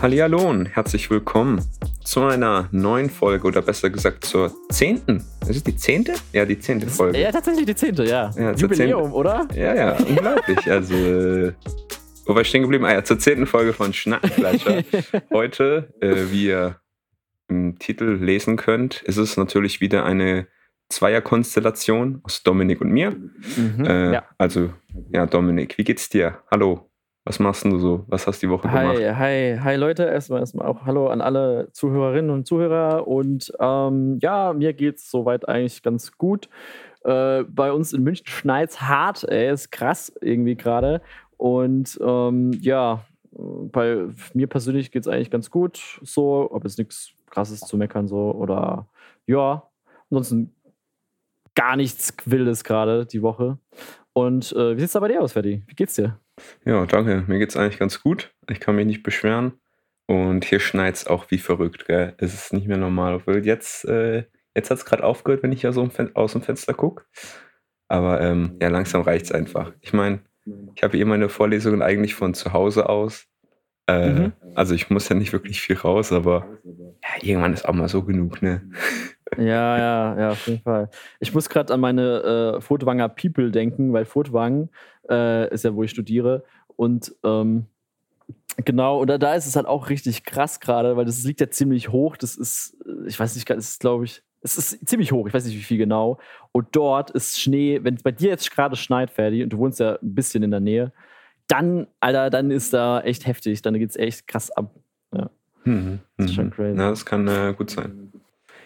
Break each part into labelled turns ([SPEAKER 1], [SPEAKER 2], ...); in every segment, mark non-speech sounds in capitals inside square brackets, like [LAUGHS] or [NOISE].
[SPEAKER 1] Hallihallo und herzlich willkommen zu einer neuen Folge oder besser gesagt zur zehnten. Ist es die zehnte? Ja, die zehnte Folge.
[SPEAKER 2] Ja, tatsächlich die zehnte, ja.
[SPEAKER 1] Ja, zur
[SPEAKER 2] Jubiläum,
[SPEAKER 1] zehnten.
[SPEAKER 2] oder?
[SPEAKER 1] Ja, ja, unglaublich. Also, äh, wo war ich stehen geblieben? Ah ja, zur zehnten Folge von Schnackenfleischer. [LAUGHS] Heute, äh, wie ihr im Titel lesen könnt, ist es natürlich wieder eine Zweierkonstellation aus Dominik und mir.
[SPEAKER 2] Mhm.
[SPEAKER 1] Äh,
[SPEAKER 2] ja.
[SPEAKER 1] Also, ja, Dominik, wie geht's dir? Hallo. Was machst du so? Was hast du die Woche gemacht?
[SPEAKER 2] Hi, hi, hi Leute, erstmal, erstmal auch Hallo an alle Zuhörerinnen und Zuhörer. Und ähm, ja, mir geht's soweit eigentlich ganz gut. Äh, bei uns in München schneit's hart, ey, ist krass irgendwie gerade. Und ähm, ja, bei mir persönlich geht's eigentlich ganz gut. So, ob jetzt nichts krasses zu meckern, so oder ja, ansonsten gar nichts Wildes gerade die Woche. Und äh, wie sieht's da bei dir aus, Ferdi? Wie geht's dir?
[SPEAKER 1] Ja, danke. Mir geht's eigentlich ganz gut. Ich kann mich nicht beschweren. Und hier schneit's auch wie verrückt, gell? Es ist nicht mehr normal. Obwohl jetzt, äh, jetzt hat's gerade aufgehört, wenn ich ja so aus dem Fenster gucke. Aber ähm, ja, langsam reicht's einfach. Ich meine, ich habe eh meine Vorlesungen eigentlich von zu Hause aus. Äh,
[SPEAKER 2] Mhm.
[SPEAKER 1] Also ich muss ja nicht wirklich viel raus, aber ja, irgendwann ist auch mal so genug, ne?
[SPEAKER 2] Ja, ja, ja, auf jeden Fall. Ich muss gerade an meine äh, Furtwanger People denken, weil Furtwangen äh, ist ja, wo ich studiere. Und ähm, genau, und da, ist es halt auch richtig krass gerade, weil das liegt ja ziemlich hoch. Das ist, äh, ich weiß nicht, das ist, glaube ich, es ist ziemlich hoch, ich weiß nicht, wie viel genau. Und dort ist Schnee, wenn es bei dir jetzt gerade schneit, Ferdi, und du wohnst ja ein bisschen in der Nähe, dann, Alter, dann ist da echt heftig. Dann geht's echt krass ab.
[SPEAKER 1] Mhm.
[SPEAKER 2] Das ist schon
[SPEAKER 1] mhm.
[SPEAKER 2] crazy.
[SPEAKER 1] Ja, das kann äh, gut sein.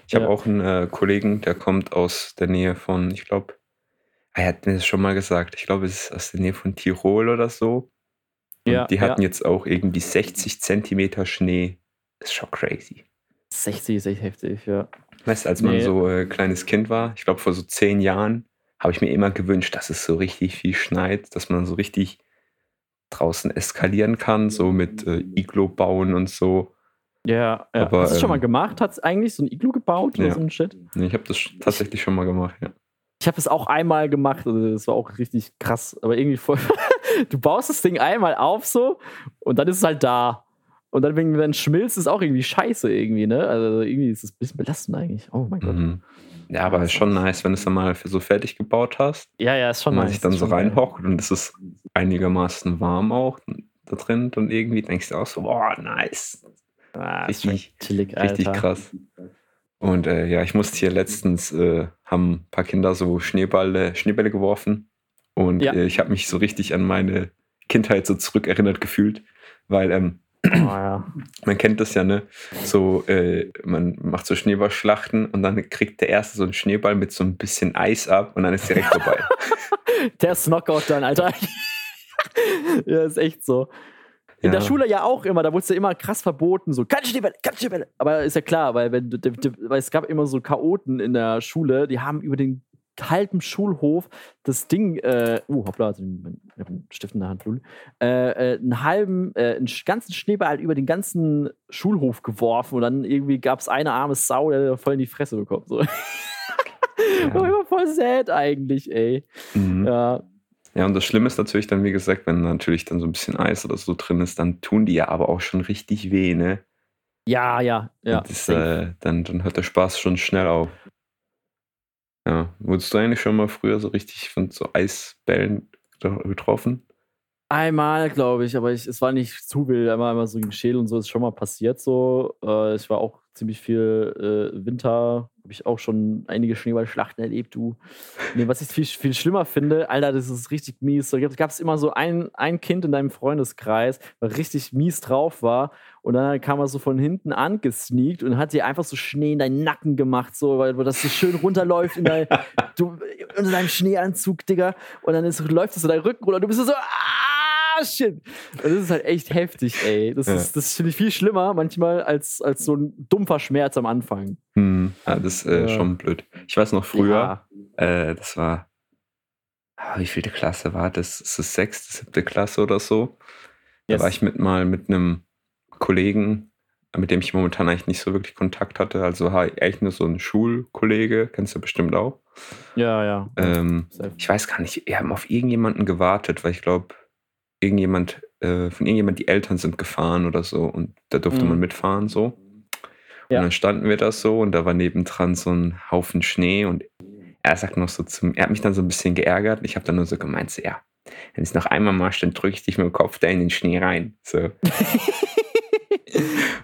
[SPEAKER 1] Ich
[SPEAKER 2] Ja.
[SPEAKER 1] habe auch einen äh, Kollegen, der kommt aus der Nähe von, ich glaube, er hat mir das schon mal gesagt, ich glaube, es ist aus der Nähe von Tirol oder so. Und
[SPEAKER 2] Ja,
[SPEAKER 1] die hatten
[SPEAKER 2] ja.
[SPEAKER 1] jetzt auch irgendwie 60 Zentimeter Schnee. ist schon crazy.
[SPEAKER 2] 60 ist echt heftig, ja.
[SPEAKER 1] Weißt du, als man
[SPEAKER 2] Nee.
[SPEAKER 1] so äh, kleines Kind war, ich glaube vor so zehn Jahren, habe ich mir immer gewünscht, dass es so richtig viel schneit, dass man so richtig draußen eskalieren kann, so mit äh, Iglo bauen und so.
[SPEAKER 2] Ja, ja.
[SPEAKER 1] Aber,
[SPEAKER 2] Hast du es schon mal
[SPEAKER 1] ähm,
[SPEAKER 2] gemacht? Hat es eigentlich so ein Iglu gebaut oder
[SPEAKER 1] Ja.
[SPEAKER 2] so ein Shit?
[SPEAKER 1] Nee, Ich habe das tatsächlich schon mal gemacht, ja.
[SPEAKER 2] Ich habe es auch einmal gemacht, also das war auch richtig krass, aber irgendwie voll. [LAUGHS] du baust das Ding einmal auf so und dann ist es halt da. Und dann, wenn dann schmilzt, ist auch irgendwie scheiße irgendwie, ne? Also irgendwie ist es ein bisschen belastend eigentlich. Oh mein Gott.
[SPEAKER 1] Mhm. Ja, aber ist schon nice, wenn du es dann mal für so fertig gebaut hast
[SPEAKER 2] Ja, ja, ist schon
[SPEAKER 1] und man
[SPEAKER 2] nice,
[SPEAKER 1] sich dann so reinhockt und es ist einigermaßen warm auch da drin und irgendwie denkst du auch so, boah, nice.
[SPEAKER 2] Ah,
[SPEAKER 1] Richtig,
[SPEAKER 2] chillig,
[SPEAKER 1] richtig
[SPEAKER 2] Alter.
[SPEAKER 1] krass. Und äh, ja, ich musste hier letztens, äh, haben ein paar Kinder so Schneeballe, Schneebälle geworfen und
[SPEAKER 2] Ja.
[SPEAKER 1] äh, ich habe mich so richtig an meine Kindheit so zurückerinnert gefühlt, weil ähm,
[SPEAKER 2] Oh, ja.
[SPEAKER 1] man kennt das ja, ne? So, äh, man macht so Schneeballschlachten und dann kriegt der erste so einen Schneeball mit so ein bisschen Eis ab und dann ist direkt vorbei. [LAUGHS]
[SPEAKER 2] Der ist Knockout dann, Alter. [LAUGHS] ja, ist echt so. In
[SPEAKER 1] Ja.
[SPEAKER 2] der Schule ja auch immer, da wurde es ja immer krass verboten, so, keine Schneebälle, keine Schneebälle. Aber ist ja klar, weil, wenn, weil es gab immer so Chaoten in der Schule, die haben über den halben Schulhof das Ding, äh, uh, hoppla, also ich hab einen Stift in der Hand, Lul, äh, äh, einen halben, äh, einen ganzen Schneeball über den ganzen Schulhof geworfen und dann irgendwie gab es eine arme Sau, der voll in die Fresse bekommt. So. [LAUGHS] War immer voll sad eigentlich, ey.
[SPEAKER 1] Mhm.
[SPEAKER 2] Ja,
[SPEAKER 1] Ja, und das Schlimme ist natürlich dann, wie gesagt, wenn natürlich dann so ein bisschen Eis oder so drin ist, dann tun die ja aber auch schon richtig weh, ne?
[SPEAKER 2] ja, ja. ja.
[SPEAKER 1] Das, äh, dann, dann hört der Spaß schon schnell auf. Ja, wurdest du eigentlich schon mal früher so richtig von so Eisbällen getro- getroffen?
[SPEAKER 2] Einmal, glaube ich, aber ich, es war nicht zu wild. Einmal, einmal so gegen Schädel und so ist schon mal passiert. So, äh, ich war auch ziemlich viel äh, Winter, habe ich auch schon einige Schneeballschlachten erlebt. Du, nee, was ich viel, viel schlimmer finde, Alter, das ist richtig mies. Da gab es immer so ein, ein Kind in deinem Freundeskreis, was richtig mies drauf war. Und dann kam er so von hinten angesneakt und hat dir einfach so Schnee in deinen Nacken gemacht, so, weil, das so schön runterläuft in dein, [LAUGHS] du, unter deinem Schneeanzug, Digga. Und dann ist, läuft es so deinen Rücken runter und du bist so, ah, shit. Das ist halt echt heftig, ey. Das,
[SPEAKER 1] Ja.
[SPEAKER 2] ist, das finde ich viel schlimmer manchmal als, als so ein dumpfer Schmerz am Anfang.
[SPEAKER 1] Hm, ja, das ist äh,
[SPEAKER 2] Ja.
[SPEAKER 1] schon blöd. Ich weiß noch früher,
[SPEAKER 2] Ja.
[SPEAKER 1] äh, das war, ah, wie vielte Klasse war das? Ist das sechste, siebte Klasse oder so? Da
[SPEAKER 2] Yes.
[SPEAKER 1] war ich mit mal mit einem Kollegen, mit dem ich momentan eigentlich nicht so wirklich Kontakt hatte. Also eigentlich nur so ein Schulkollege, kennst du bestimmt auch.
[SPEAKER 2] Ja, ja.
[SPEAKER 1] Ähm, ich weiß gar nicht, wir haben auf irgendjemanden gewartet, weil ich glaube, irgendjemand äh, von irgendjemand, die Eltern sind gefahren oder so und da durfte
[SPEAKER 2] Mhm.
[SPEAKER 1] man mitfahren so. Und
[SPEAKER 2] Ja.
[SPEAKER 1] dann standen wir da so und da war nebendran so ein Haufen Schnee und er sagt noch so zum, er hat mich dann so ein bisschen geärgert. Ich habe dann nur so gemeint, so, ja, wenn es noch einmal machst, dann drücke ich dich mit dem Kopf da in den Schnee rein. So. [LAUGHS]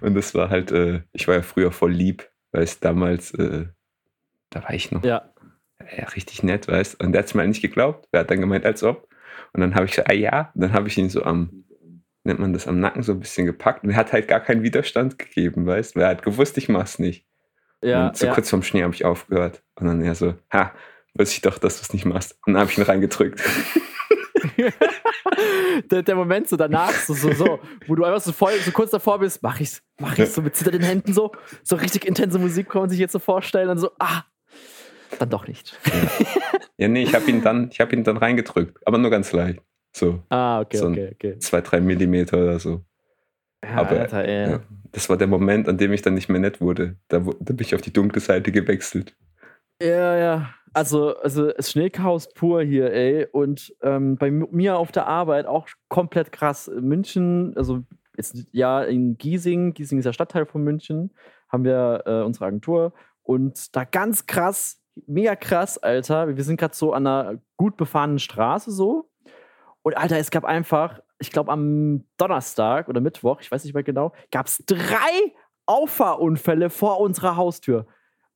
[SPEAKER 1] und das war halt, äh, ich war ja früher voll lieb, weil es damals, äh, da war ich noch
[SPEAKER 2] Ja.
[SPEAKER 1] ja, richtig nett, weißt Und der hat es mir nicht geglaubt. Er hat dann gemeint, als ob. Und dann habe ich gesagt, ah ja. Und dann habe ich ihn so am, nennt man das, am Nacken so ein bisschen gepackt. Und er hat halt gar keinen Widerstand gegeben, weißt Weil er hat gewusst, ich mach's nicht.
[SPEAKER 2] Ja,
[SPEAKER 1] und so
[SPEAKER 2] ja.
[SPEAKER 1] kurz vorm Schnee habe ich aufgehört. Und dann er so, ha, weiß ich doch, dass du es nicht machst. Und dann habe ich ihn reingedrückt. [LAUGHS]
[SPEAKER 2] der, der Moment so danach, so, so, so, wo du einfach so voll, so kurz davor bist, mach ich's, mach ich's, so mit zitternden Händen so, so richtig intense Musik kann man sich jetzt so vorstellen und so, ah, dann doch nicht.
[SPEAKER 1] ja, [LAUGHS] nee, ich habe ihn dann, ich habe ihn dann reingedrückt. Aber nur ganz leicht. So
[SPEAKER 2] Ah, okay,
[SPEAKER 1] So
[SPEAKER 2] okay, okay.
[SPEAKER 1] zwei, drei Millimeter oder so.
[SPEAKER 2] Ja,
[SPEAKER 1] aber,
[SPEAKER 2] Alter.
[SPEAKER 1] Ja. Das war der Moment, an dem ich dann nicht mehr nett wurde. Da, da bin ich auf die dunkle Seite gewechselt.
[SPEAKER 2] Ja, ja. Also, also Schneechaos pur hier, ey. Und ähm, bei mi- mir auf der Arbeit auch komplett krass. München, also jetzt ja in Giesing, Giesing ist der Stadtteil von München, haben wir äh, unsere Agentur. Und da ganz krass, mega krass, Alter. Wir sind gerade so an einer gut befahrenen Straße so. Und Alter, es gab einfach, ich glaube am Donnerstag oder Mittwoch, ich weiß nicht mehr genau, gab es drei Auffahrunfälle vor unserer Haustür.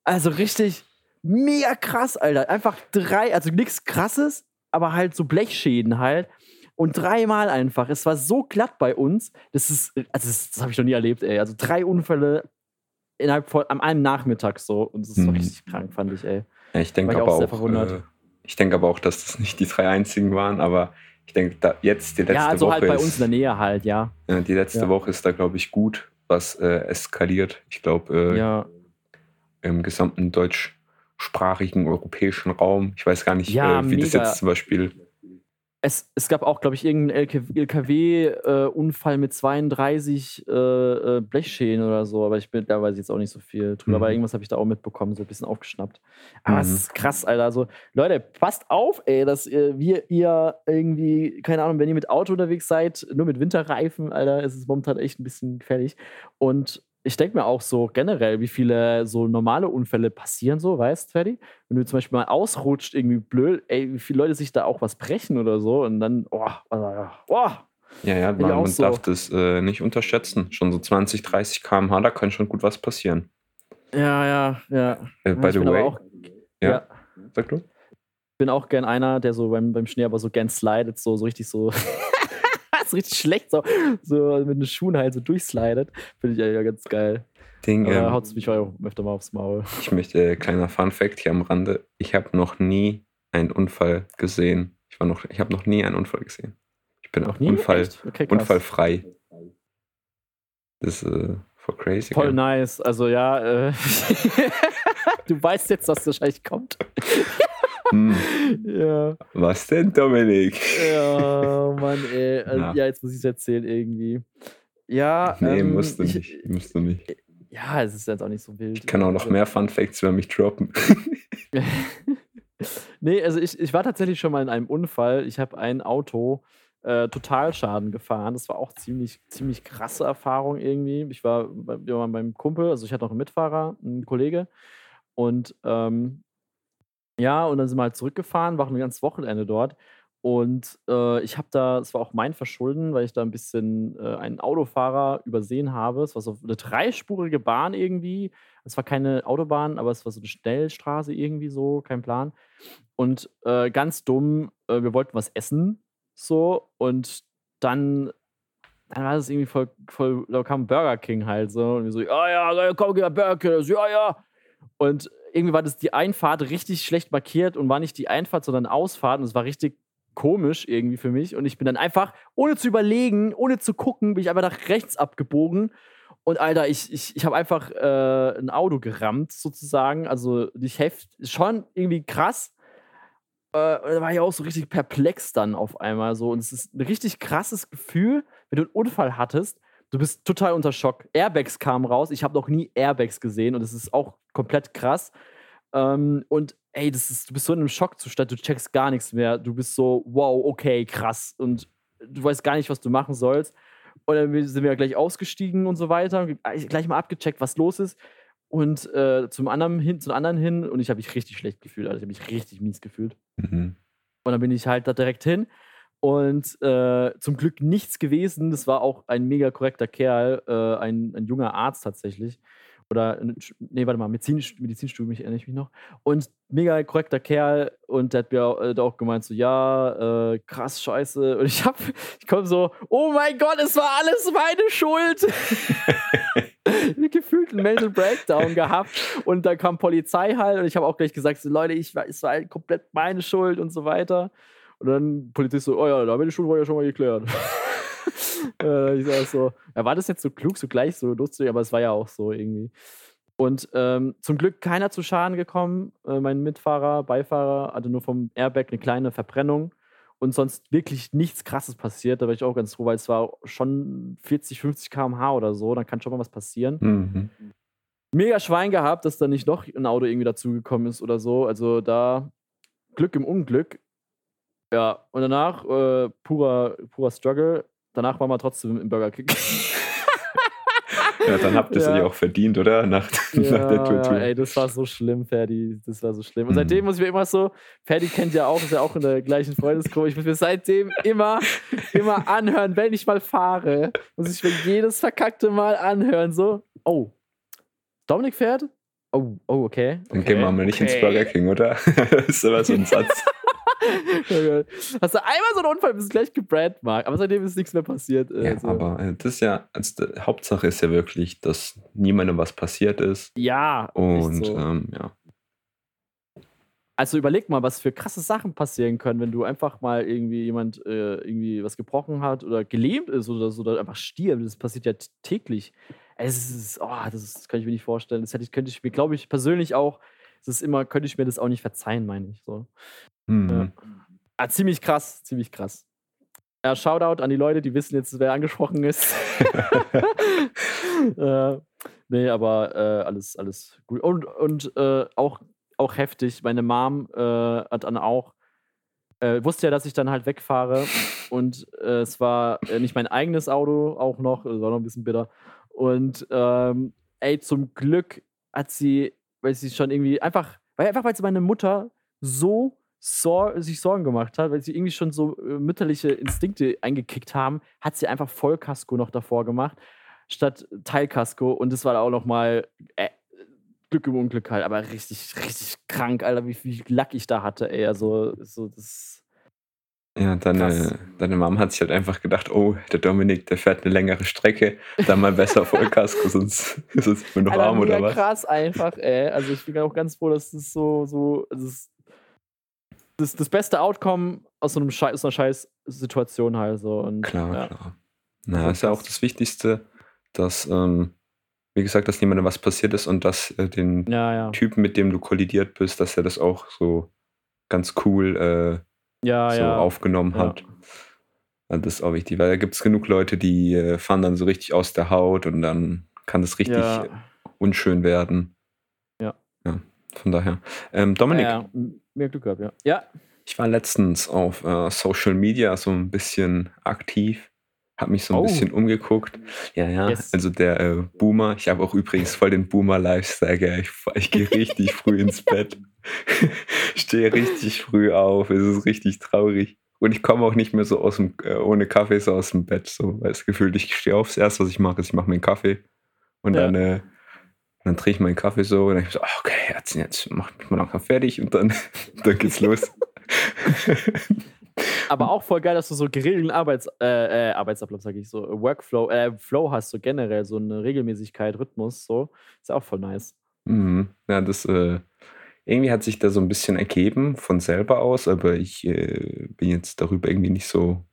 [SPEAKER 2] Also richtig mega krass, Alter. Einfach drei, also nichts krasses, aber halt so Blechschäden halt. Und dreimal einfach. Es war so glatt bei uns. Das ist, also das, das habe ich noch nie erlebt, ey. Also drei Unfälle innerhalb von an einem Nachmittag so. Und das ist so
[SPEAKER 1] Mhm.
[SPEAKER 2] richtig krank, fand ich, ey.
[SPEAKER 1] Ja, ich denke aber
[SPEAKER 2] auch
[SPEAKER 1] auch, äh, ich denke aber auch, dass das nicht die drei einzigen waren, aber ich denke, da jetzt die letzte
[SPEAKER 2] ja, also
[SPEAKER 1] Woche
[SPEAKER 2] halt bei
[SPEAKER 1] ist,
[SPEAKER 2] uns in der Nähe halt, ja.
[SPEAKER 1] ja, die letzte
[SPEAKER 2] Ja.
[SPEAKER 1] Woche ist da glaube ich gut, was äh, eskaliert. Ich glaube äh,
[SPEAKER 2] Ja,
[SPEAKER 1] im gesamten deutschsprachigen europäischen Raum. Ich weiß gar nicht, äh, wie das
[SPEAKER 2] mega.
[SPEAKER 1] jetzt zum Beispiel.
[SPEAKER 2] Es, es gab auch, glaube ich, irgendeinen LKW-Unfall äh, mit 32 äh, äh, Blechschäden oder so, aber ich bin, da weiß ich jetzt auch nicht so viel drüber,
[SPEAKER 1] Mhm.
[SPEAKER 2] aber irgendwas habe ich da auch mitbekommen, so ein bisschen aufgeschnappt. Aber es
[SPEAKER 1] Mhm.
[SPEAKER 2] ist krass, Alter. Also, Leute, passt auf, ey, dass ihr, wir, ihr irgendwie, keine Ahnung, wenn ihr mit Auto unterwegs seid, nur mit Winterreifen, Alter, ist es momentan echt ein bisschen gefährlich. Und ich denke mir auch so generell, wie viele so normale Unfälle passieren, so, weißt du, Ferdi? Wenn du zum Beispiel mal ausrutscht, irgendwie blöd, ey, wie viele Leute sich da auch was brechen oder so und dann, oh, oh,
[SPEAKER 1] Ja, ja,
[SPEAKER 2] ich
[SPEAKER 1] man, man
[SPEAKER 2] so.
[SPEAKER 1] darf das äh, nicht unterschätzen. Schon so 20, 30 km/h, da kann schon gut was passieren.
[SPEAKER 2] ja, ja, ja.
[SPEAKER 1] Äh, by
[SPEAKER 2] ich
[SPEAKER 1] the way,
[SPEAKER 2] auch,
[SPEAKER 1] ja.
[SPEAKER 2] ja.
[SPEAKER 1] sag du?
[SPEAKER 2] bin auch gern einer, der so beim, beim Schnee aber so gern slidet, so, so richtig so. So richtig schlecht, so, so mit den Schuhen halt so durchslidet. Finde ich ja, ganz geil.
[SPEAKER 1] Ding,
[SPEAKER 2] Aber
[SPEAKER 1] ähm,
[SPEAKER 2] haut es mich auch öfter mal aufs Maul.
[SPEAKER 1] Ich möchte, äh, kleiner Fun Fact hier am Rande, ich habe noch nie einen Unfall gesehen. Ich war noch, ich habe noch nie einen Unfall gesehen. Ich bin auch? Unfall?
[SPEAKER 2] Okay,
[SPEAKER 1] unfallfrei. Das ist äh, voll crazy.
[SPEAKER 2] Voll nice. Also ja, äh, [LAUGHS] du weißt jetzt, dass das wahrscheinlich kommt.
[SPEAKER 1] Hm,
[SPEAKER 2] ja.
[SPEAKER 1] was denn, Dominik?
[SPEAKER 2] Ja, Mann, ey. [LAUGHS] Also,
[SPEAKER 1] Ja.
[SPEAKER 2] ja. jetzt muss ich es erzählen irgendwie. Ja,
[SPEAKER 1] Nee,
[SPEAKER 2] ähm,
[SPEAKER 1] musst du
[SPEAKER 2] ich,
[SPEAKER 1] nicht. Musst du nicht.
[SPEAKER 2] Ja, es ist jetzt auch nicht so wild.
[SPEAKER 1] Ich kann auch noch
[SPEAKER 2] Also-
[SPEAKER 1] mehr Fun Facts über mich droppen. [LAUGHS]
[SPEAKER 2] nee, also ich, ich war tatsächlich schon mal in einem Unfall. Ich habe ein Auto äh, Totalschaden gefahren. Das war auch ziemlich, ziemlich krasse Erfahrung irgendwie. Ich war, bei, wir waren beim Kumpel, also ich hatte noch einen Mitfahrer, einen Kollege. Und ähm, ja, und dann sind wir halt zurückgefahren, waren ein ganzes Wochenende dort. Und äh, ich habe da, es war auch mein Verschulden, weil ich da ein bisschen äh, einen Autofahrer übersehen habe. Es war so eine dreispurige Bahn irgendwie. Es war keine Autobahn, aber es war so eine Schnellstraße irgendwie so, kein Plan. Und äh, ganz dumm, äh, wir wollten was essen, so, und dann, dann war das irgendwie voll, voll, da kam Burger King halt so, und wir so, ja, ja, komm, geh Burger King, so, ja, ja. Und irgendwie war das die Einfahrt richtig schlecht markiert und war nicht die Einfahrt, sondern Ausfahrt, und es war richtig komisch irgendwie für mich. Und ich bin dann einfach, ohne zu überlegen, ohne zu gucken, bin ich einfach nach rechts abgebogen. Und Alter, ich, ich, ich habe einfach äh, ein Auto gerammt, sozusagen. Also nicht heft, schon irgendwie krass. Äh, da war ich auch so richtig perplex dann auf einmal so. Und es ist ein richtig krasses Gefühl, wenn du einen Unfall hattest. Du bist total unter Schock. Airbags kamen raus. Ich habe noch nie Airbags gesehen und es ist auch komplett krass. Ähm, und ey, das ist, du bist so in einem Schockzustand, du checkst gar nichts mehr. Du bist so, wow, okay, krass. Und du weißt gar nicht, was du machen sollst. Und dann sind wir gleich ausgestiegen und so weiter. Gleich mal abgecheckt, was los ist. Und äh, zum anderen hin, zum anderen hin. Und ich habe mich richtig schlecht gefühlt. Also ich habe mich richtig mies gefühlt. Mhm. Und dann bin ich halt da direkt hin. Und äh, zum Glück nichts gewesen. Das war auch ein mega korrekter Kerl, äh, ein, ein junger Arzt tatsächlich oder nee, warte mal, Medizin, Medizinstudium, ich erinnere ich mich noch. Und mega korrekter Kerl und der hat mir auch, äh, auch gemeint, so, ja, äh, krass, scheiße. Und ich hab, ich komme so, oh mein Gott, es war alles meine Schuld. [LAUGHS] gefühlt einen Mental Breakdown gehabt und da kam Polizei halt und ich habe auch gleich gesagt, so, Leute, ich, es war komplett meine Schuld und so weiter. Und dann Polizist so, oh ja, da meine Schuld war ja schon mal geklärt äh, ich sag so, ja, war das jetzt so klug, so gleich so lustig, aber es war ja auch so irgendwie. Und ähm, zum Glück keiner zu Schaden gekommen. Äh, mein Mitfahrer, Beifahrer hatte nur vom Airbag eine kleine Verbrennung und sonst wirklich nichts Krasses passiert. Da war ich auch ganz froh, weil es war schon 40, 50 km/h oder so. Dann kann schon mal was passieren. Mhm. Mega Schwein gehabt, dass da nicht noch ein Auto irgendwie dazugekommen ist oder so. Also da Glück im Unglück. Ja, und danach äh, purer, purer Struggle. Danach waren wir trotzdem im Burger King.
[SPEAKER 1] ja, dann habt ihr es [LAUGHS] ja. auch verdient, oder? Nach,
[SPEAKER 2] ja, [LAUGHS] nach der Tour. Ja, ey, das war so schlimm, Ferdi. Das war so schlimm. Und mhm. seitdem muss ich mir immer so, Ferdi kennt ja auch, ist ja auch in der gleichen Freundesgruppe. Ich muss mir seitdem immer, immer anhören, wenn ich mal fahre. Muss ich mir jedes verkackte Mal anhören. So, oh, Dominik fährt? Oh, oh, okay.
[SPEAKER 1] Dann gehen wir mal nicht okay. ins Burger King, oder? [LAUGHS] das ist aber so ein Satz. [LAUGHS]
[SPEAKER 2] Hast du einmal so einen Unfall, bist du gleich gebrandmarkt. Aber seitdem ist nichts mehr passiert.
[SPEAKER 1] Äh, ja, so. aber äh, das ist ja, also die Hauptsache ist ja wirklich, dass niemandem was passiert ist.
[SPEAKER 2] Ja.
[SPEAKER 1] Und so. ähm, ja.
[SPEAKER 2] Also überleg mal, was für krasse Sachen passieren können, wenn du einfach mal irgendwie jemand äh, irgendwie was gebrochen hat oder gelähmt ist oder so oder einfach stirbt. Das passiert ja täglich. Es ist, oh, das, ist, das kann ich mir nicht vorstellen. Das hätte ich, könnte ich mir, glaube ich, persönlich auch, das ist immer, könnte ich mir das auch nicht verzeihen, meine ich. So. Mhm. Ja. Ah, ziemlich krass, ziemlich krass. Ja, Shoutout an die Leute, die wissen jetzt, wer angesprochen ist. [LAUGHS] [LAUGHS] äh, nee, aber äh, alles, alles gut. Und, und äh, auch, auch heftig. Meine Mom äh, hat dann auch, äh, wusste ja, dass ich dann halt wegfahre. Und äh, es war nicht mein eigenes Auto auch noch, das war noch ein bisschen bitter. Und ähm, ey, zum Glück hat sie, weil sie schon irgendwie einfach, weil einfach weil sie meine Mutter so Sor sich Sorgen gemacht hat, weil sie irgendwie schon so äh, mütterliche Instinkte eingekickt haben, hat sie einfach Vollkasko noch davor gemacht, statt Teilkasko. Und das war auch noch mal äh, Glück im Unglück halt, aber richtig, richtig krank, Alter, wie viel Lack ich da hatte, ey. Also, so, das.
[SPEAKER 1] Ja, deine, deine Mom hat sich halt einfach gedacht, oh, der Dominik, der fährt eine längere Strecke, dann mal besser [LAUGHS] Vollkasko, sonst [LAUGHS] ist es mir noch Alter, warm oder was?
[SPEAKER 2] krass einfach, ey. Also ich bin auch ganz froh, dass das so, so, das das, das beste Outcome aus so, einem Schei aus einer Scheiß-Situation halt so. Und,
[SPEAKER 1] klar, ja. klar. Na, ist ja auch das Wichtigste, dass, ähm, wie gesagt, dass niemandem was passiert ist und dass äh, den
[SPEAKER 2] ja, ja.
[SPEAKER 1] Typen, mit dem du kollidiert bist, dass er das auch so ganz cool äh,
[SPEAKER 2] ja,
[SPEAKER 1] so aufgenommen hat. Also das ist auch wichtig, weil da gibt es genug Leute, die äh, fahren dann so richtig aus der Haut und dann kann das richtig unschön werden.
[SPEAKER 2] Ja.
[SPEAKER 1] Ja, von daher. Ähm, Dominik,
[SPEAKER 2] mehr Glück gehabt, ja. Ja.
[SPEAKER 1] Ich war letztens auf äh, Social Media so ein bisschen aktiv, habe mich so ein oh. bisschen umgeguckt. Ja, ja, yes. also der äh, Boomer, ich habe auch übrigens voll den Boomer-Lifestyle, ich, ich gehe [LAUGHS] richtig früh ins Bett, [LAUGHS] stehe richtig früh auf, es ist richtig traurig. Und ich komme auch nicht mehr so aus dem, äh, ohne Kaffee so aus dem Bett, so, weil das Gefühl, ich stehe auf, das erste, was ich mache, ist, ich mache mir einen Kaffee und ja. dann äh, dann drehe ich meinen Kaffee so und dann ich so, okay, jetzt, jetzt mach ich mal langsam fertig und dann, [LAUGHS] dann geht's los.
[SPEAKER 2] Aber auch voll geil, dass du so geregelten Arbeits, äh, äh, Arbeitsablauf, sag ich so, Workflow, äh, Flow hast, so generell, so eine Regelmäßigkeit, Rhythmus, so. Ist auch voll nice.
[SPEAKER 1] Mhm. Ja, das, äh, irgendwie hat sich da so ein bisschen ergeben von selber aus, aber ich äh, bin jetzt darüber irgendwie nicht so,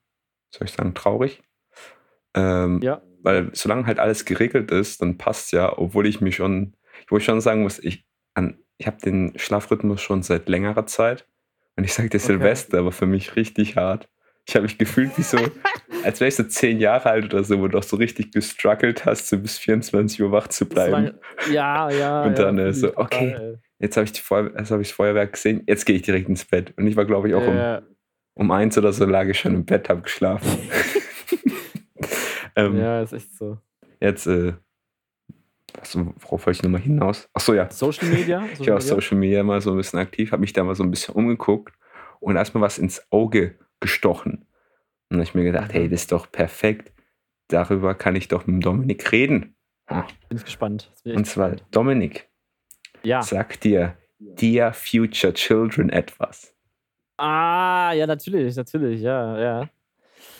[SPEAKER 1] soll ich sagen, traurig. Ähm,
[SPEAKER 2] ja
[SPEAKER 1] weil solange halt alles geregelt ist, dann passt ja, obwohl ich mich schon, wo ich schon sagen muss, ich, ich habe den Schlafrhythmus schon seit längerer Zeit. Und ich sage dir, okay. Silvester war für mich richtig hart. Ich habe mich gefühlt wie so, [LAUGHS] als wäre ich so zehn Jahre alt oder so, wo du auch so richtig gestruggelt hast, so bis 24 Uhr wach zu bleiben.
[SPEAKER 2] Ja, ja. [LAUGHS]
[SPEAKER 1] Und dann
[SPEAKER 2] ja,
[SPEAKER 1] äh, so, okay, total, jetzt habe ich, die Feuer, hab ich das Feuerwerk gesehen, jetzt gehe ich direkt ins Bett. Und ich war, glaube ich, auch ja. um Um eins oder so lag ich schon im Bett, hab geschlafen. [LAUGHS]
[SPEAKER 2] ähm, ja, ist echt so.
[SPEAKER 1] Jetzt, äh, was, worauf wollte ich nochmal hinaus? Achso, ja.
[SPEAKER 2] Social Media?
[SPEAKER 1] Social [LAUGHS] ich war auf Social Media mal so ein bisschen aktiv, habe mich da mal so ein bisschen umgeguckt und erstmal was ins Auge gestochen. Und dann habe ich mir gedacht, hey, mhm. das ist doch perfekt. Darüber kann ich doch mit Dominik reden.
[SPEAKER 2] Hm. Bin ich gespannt.
[SPEAKER 1] Und zwar, gespannt. Dominik, ja. sagt dir Dear Future Children etwas?
[SPEAKER 2] Ah, ja, natürlich, natürlich, ja, ja.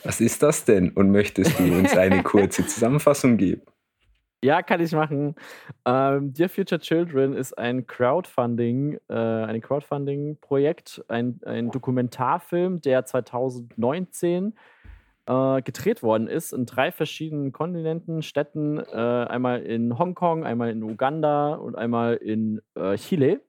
[SPEAKER 1] Was ist das denn? Und möchtest du uns eine [LAUGHS] kurze Zusammenfassung geben?
[SPEAKER 2] Ja, kann ich machen. Ähm, Dear Future Children ist ein Crowdfunding, äh, ein Crowdfunding-Projekt, ein, ein Dokumentarfilm, der 2019 äh, gedreht worden ist in drei verschiedenen Kontinenten, Städten, äh, einmal in Hongkong, einmal in Uganda und einmal in äh, Chile.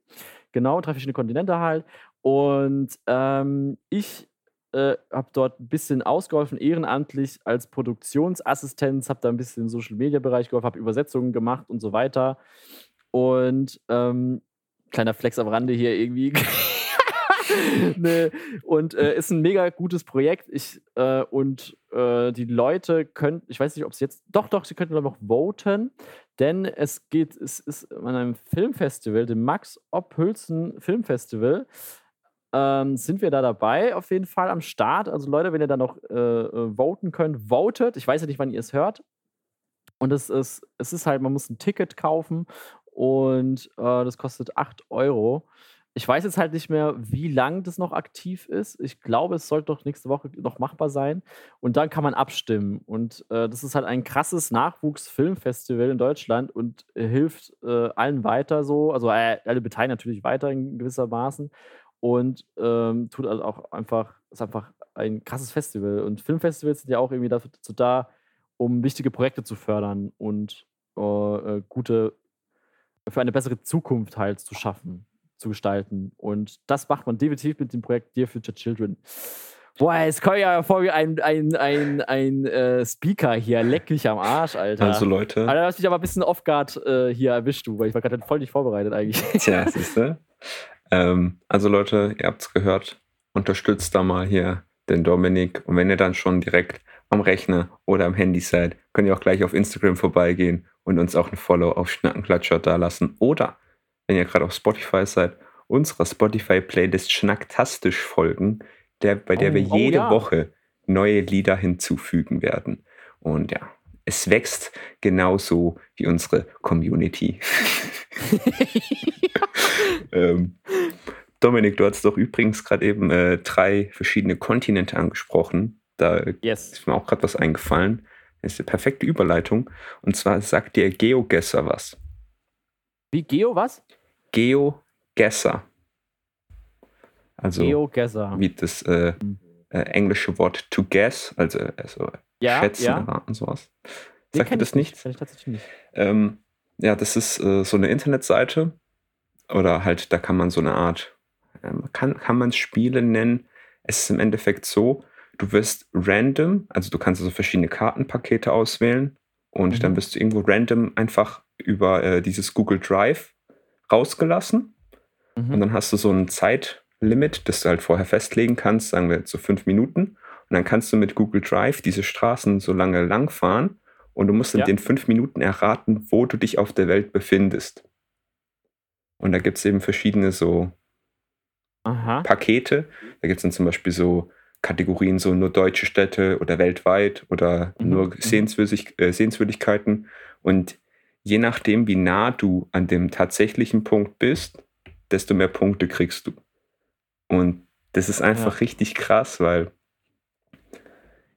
[SPEAKER 2] Genau, drei verschiedene Kontinente halt. Und ähm, ich äh, habe dort ein bisschen ausgeholfen, ehrenamtlich als Produktionsassistenz, habe da ein bisschen im Social-Media-Bereich geholfen, habe Übersetzungen gemacht und so weiter. Und ähm, kleiner Flex am Rande hier irgendwie. [LAUGHS] nee. Und äh, ist ein mega gutes Projekt. Ich, äh, und äh, die Leute können, ich weiß nicht, ob sie jetzt, doch, doch, sie könnten noch voten, denn es geht, es ist an einem Filmfestival, dem Max Ophülsen Filmfestival ähm, sind wir da dabei, auf jeden Fall am Start. Also Leute, wenn ihr da noch äh, äh, voten könnt, votet. Ich weiß ja nicht, wann ihr es hört. Und es ist, es ist halt, man muss ein Ticket kaufen und äh, das kostet 8 Euro. Ich weiß jetzt halt nicht mehr, wie lang das noch aktiv ist. Ich glaube, es sollte doch nächste Woche noch machbar sein. Und dann kann man abstimmen. Und äh, das ist halt ein krasses Nachwuchsfilmfestival in Deutschland und hilft äh, allen weiter so. Also äh, alle beteiligen natürlich weiter in gewisser Maßen und ähm, tut also auch einfach, ist einfach ein krasses Festival. Und Filmfestivals sind ja auch irgendwie dazu da, um wichtige Projekte zu fördern und äh, äh, gute, für eine bessere Zukunft halt zu schaffen, zu gestalten. Und das macht man definitiv mit dem Projekt Dear Future Children. Boah, komme ich ja vor wie ein, ein, ein, ein äh, Speaker hier. Leck mich am Arsch, Alter.
[SPEAKER 1] Also, Leute.
[SPEAKER 2] Alter, du hast mich aber ein bisschen off-guard äh, hier erwischt, du, weil ich war gerade voll nicht vorbereitet eigentlich.
[SPEAKER 1] Tja, siehst du? Ähm, also Leute, ihr habt es gehört, unterstützt da mal hier den Dominik. Und wenn ihr dann schon direkt am Rechner oder am Handy seid, könnt ihr auch gleich auf Instagram vorbeigehen und uns auch ein Follow auf Schnackenklatscher da lassen. Oder wenn ihr gerade auf Spotify seid, unserer Spotify-Playlist Schnacktastisch folgen, der, bei der oh, wir jede oh, ja. Woche neue Lieder hinzufügen werden. Und ja, es wächst genauso wie unsere Community. [LAUGHS] ähm, Dominik, du hast doch übrigens gerade eben äh, drei verschiedene Kontinente angesprochen. Da yes. ist mir auch gerade was eingefallen. Das ist eine perfekte Überleitung. Und zwar sagt dir GeoGesser was.
[SPEAKER 2] Wie Geo was?
[SPEAKER 1] GeoGesser. Also
[SPEAKER 2] GeoGesser.
[SPEAKER 1] wie das äh, äh, englische Wort to guess, also, also ja, schätzen, ja. erraten, sowas. Sagt ihr das nicht?
[SPEAKER 2] Ich tatsächlich nicht.
[SPEAKER 1] Ähm, ja, das ist äh, so eine Internetseite oder halt, da kann man so eine Art, ähm, kann, kann man Spiele nennen. Es ist im Endeffekt so, du wirst random, also du kannst also verschiedene Kartenpakete auswählen und mhm. dann bist du irgendwo random einfach über äh, dieses Google Drive rausgelassen. Mhm. Und dann hast du so ein Zeitlimit, das du halt vorher festlegen kannst, sagen wir jetzt so fünf Minuten. Und dann kannst du mit Google Drive diese Straßen so lange langfahren und du musst in ja. den fünf Minuten erraten, wo du dich auf der Welt befindest. Und da gibt es eben verschiedene so Aha. Pakete. Da gibt es dann zum Beispiel so Kategorien, so nur deutsche Städte oder weltweit oder mhm. nur mhm. Sehenswürdig äh, Sehenswürdigkeiten. Und je nachdem, wie nah du an dem tatsächlichen Punkt bist, desto mehr Punkte kriegst du. Und das ist einfach ja. richtig krass, weil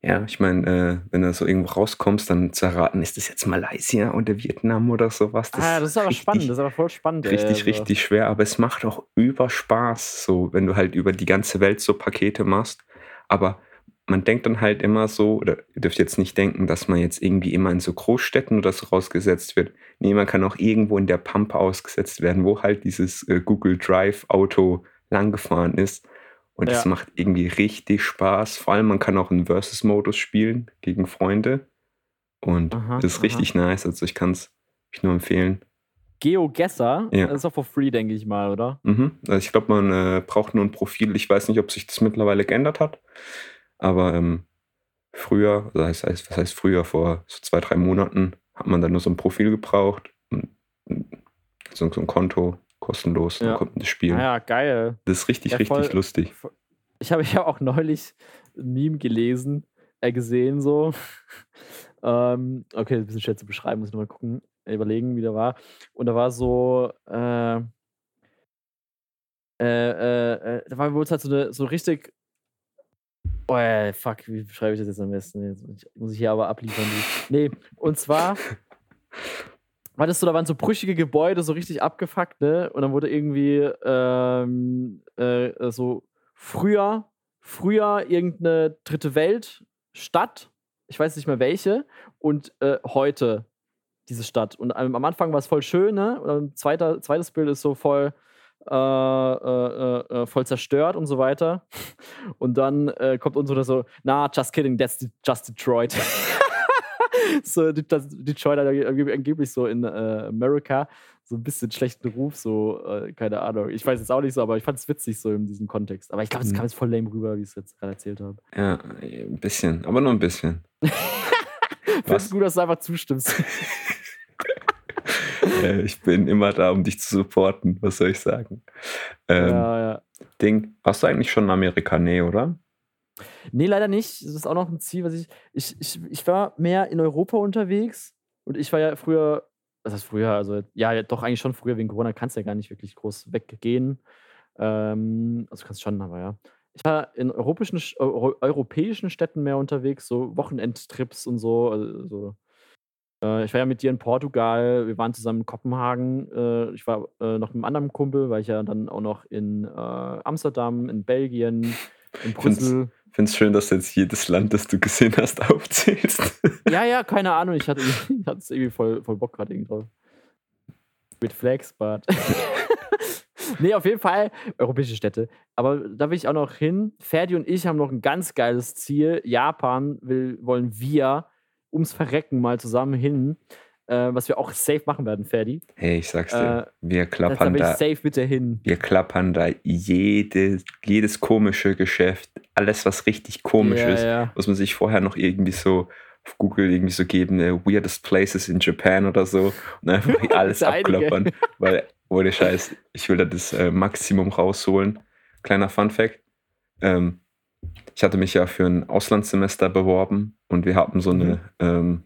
[SPEAKER 1] ja, ich meine, äh, wenn du so irgendwo rauskommst, dann zu erraten, ist das jetzt Malaysia oder Vietnam oder sowas.
[SPEAKER 2] Das ah, das ist aber richtig, spannend, das ist aber voll spannend.
[SPEAKER 1] Richtig, also. richtig schwer, aber es macht auch über Spaß, so, wenn du halt über die ganze Welt so Pakete machst. Aber man denkt dann halt immer so, oder ihr dürft jetzt nicht denken, dass man jetzt irgendwie immer in so Großstädten oder so rausgesetzt wird. Nee, man kann auch irgendwo in der Pampa ausgesetzt werden, wo halt dieses äh, Google Drive Auto langgefahren ist. Und es ja. macht irgendwie richtig Spaß. Vor allem, man kann auch einen Versus-Modus spielen gegen Freunde. Und aha, das ist richtig aha. nice. Also ich kann es nur empfehlen.
[SPEAKER 2] GeoGesser.
[SPEAKER 1] Ja.
[SPEAKER 2] Das ist auch for free, denke ich mal, oder?
[SPEAKER 1] Mhm. Also ich glaube, man äh, braucht nur ein Profil. Ich weiß nicht, ob sich das mittlerweile geändert hat. Aber ähm, früher, also das heißt, was heißt früher, vor so zwei, drei Monaten, hat man dann nur so ein Profil gebraucht. So, so ein Konto, kostenlos, dann
[SPEAKER 2] Ja.
[SPEAKER 1] kommt man das Spiel.
[SPEAKER 2] Ah ja, geil.
[SPEAKER 1] Das ist richtig,
[SPEAKER 2] Ja,
[SPEAKER 1] richtig
[SPEAKER 2] voll.
[SPEAKER 1] lustig.
[SPEAKER 2] Ich habe ja auch neulich ein Meme gelesen, äh, gesehen, so. [LAUGHS] ähm, okay, ein bisschen schwer zu beschreiben, muss ich nochmal gucken, äh, überlegen, wie der war. Und da war so, äh, äh, äh, äh, da war wohl halt so eine so richtig. Oh, äh, fuck, wie beschreibe ich das jetzt am besten? Jetzt muss ich, hier aber abliefern. Nee, und zwar [LAUGHS] das so, da waren so brüchige Gebäude, so richtig abgefuckt, ne? Und dann wurde irgendwie ähm, äh, so früher, früher irgendeine dritte Welt-Stadt, ich weiß nicht mehr welche, und äh, heute diese Stadt. Und am am Anfang war es voll schön, ne? Und dann zweiter, zweites Bild ist so voll, äh, äh, äh, voll zerstört und so weiter. Und dann äh, kommt uns so na, just kidding, that's just Detroit. [LAUGHS] [LAUGHS] so, De- das- Detroit hat angeb- angeblich so in äh, America so ein bisschen schlechten Ruf, so, äh, keine Ahnung. Ich weiß jetzt auch nicht so, aber ich fand es witzig so in diesem Kontext. Aber ich glaube, es
[SPEAKER 1] Mhm.
[SPEAKER 2] kam jetzt voll lame rüber, wie ich es jetzt gerade erzählt habe.
[SPEAKER 1] Ja, ein bisschen, aber nur ein bisschen. [LAUGHS]
[SPEAKER 2] Findest gut, dass du einfach zustimmst? [LAUGHS]
[SPEAKER 1] ich bin immer da, um dich zu supporten. Was soll ich sagen? Ähm,
[SPEAKER 2] ja, ja.
[SPEAKER 1] Ding, warst du eigentlich schon in Amerika? Nee, oder?
[SPEAKER 2] Nee, leider nicht. Das ist auch noch ein Ziel, was ich. Ich, ich, ich war mehr in Europa unterwegs und ich war ja früher, was heißt früher, also ja, doch eigentlich schon früher wegen Corona kannst du ja gar nicht wirklich groß weggehen. Ähm, also kannst schon, aber ja. Ich war in europäischen, Sch- Euro, europäischen Städten mehr unterwegs, so Wochenendtrips und so. Also, so. Äh, ich war ja mit dir in Portugal, wir waren zusammen in Kopenhagen. Äh, ich war äh, noch mit einem anderen Kumpel, weil ich ja dann auch noch in äh, Amsterdam, in Belgien, in Brüssel.
[SPEAKER 1] Finde es schön, dass du jetzt jedes Land, das du gesehen hast, [LAUGHS] aufzählst.
[SPEAKER 2] Ja, ja, keine Ahnung. Ich hatte, ich hatte irgendwie voll, voll Bock gerade drauf. Mit but. [LAUGHS] nee, auf jeden Fall europäische Städte. Aber da will ich auch noch hin. Ferdi und ich haben noch ein ganz geiles Ziel. Japan will, wollen wir ums Verrecken mal zusammen hin. Äh, was wir auch safe machen werden, Ferdi.
[SPEAKER 1] hey, ich sag's dir, wir
[SPEAKER 2] Da, da
[SPEAKER 1] klappern da,
[SPEAKER 2] safe bitte hin.
[SPEAKER 1] wir klappern da jedes, jedes komische Geschäft, alles, was richtig komisch
[SPEAKER 2] ja,
[SPEAKER 1] ist,
[SPEAKER 2] ja.
[SPEAKER 1] muss man sich vorher noch irgendwie so auf Google irgendwie so geben, äh, weirdest places in Japan oder so [LAUGHS] und einfach alles abklappern, weil ohne Scheiß, ich will da das äh, Maximum rausholen. Kleiner Fun Fact, ähm, ich hatte mich ja für ein Auslandssemester beworben und wir hatten so eine,
[SPEAKER 2] Mhm.
[SPEAKER 1] ähm,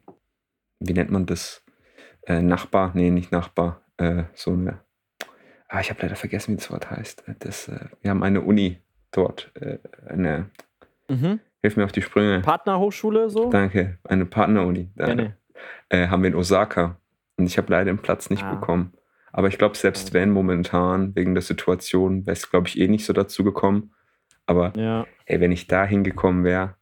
[SPEAKER 1] wie nennt man das? Äh, Nachbar, nee, nicht Nachbar, äh, so eine, ah, ich habe leider vergessen, wie das Wort heißt. Das, äh, wir haben eine Uni dort, äh, eine,
[SPEAKER 2] Mhm.
[SPEAKER 1] hilf mir auf die Sprünge.
[SPEAKER 2] Partnerhochschule so?
[SPEAKER 1] Danke, eine Partneruni.
[SPEAKER 2] Gerne.
[SPEAKER 1] äh, haben wir in Osaka. Und ich habe leider den Platz nicht
[SPEAKER 2] Ah.
[SPEAKER 1] bekommen. Aber ich glaube, selbst
[SPEAKER 2] Ja.
[SPEAKER 1] wenn momentan wegen der Situation, wäre es, glaube ich, eh nicht so dazu gekommen. Aber
[SPEAKER 2] Ja.
[SPEAKER 1] ey, wenn ich da hingekommen wäre,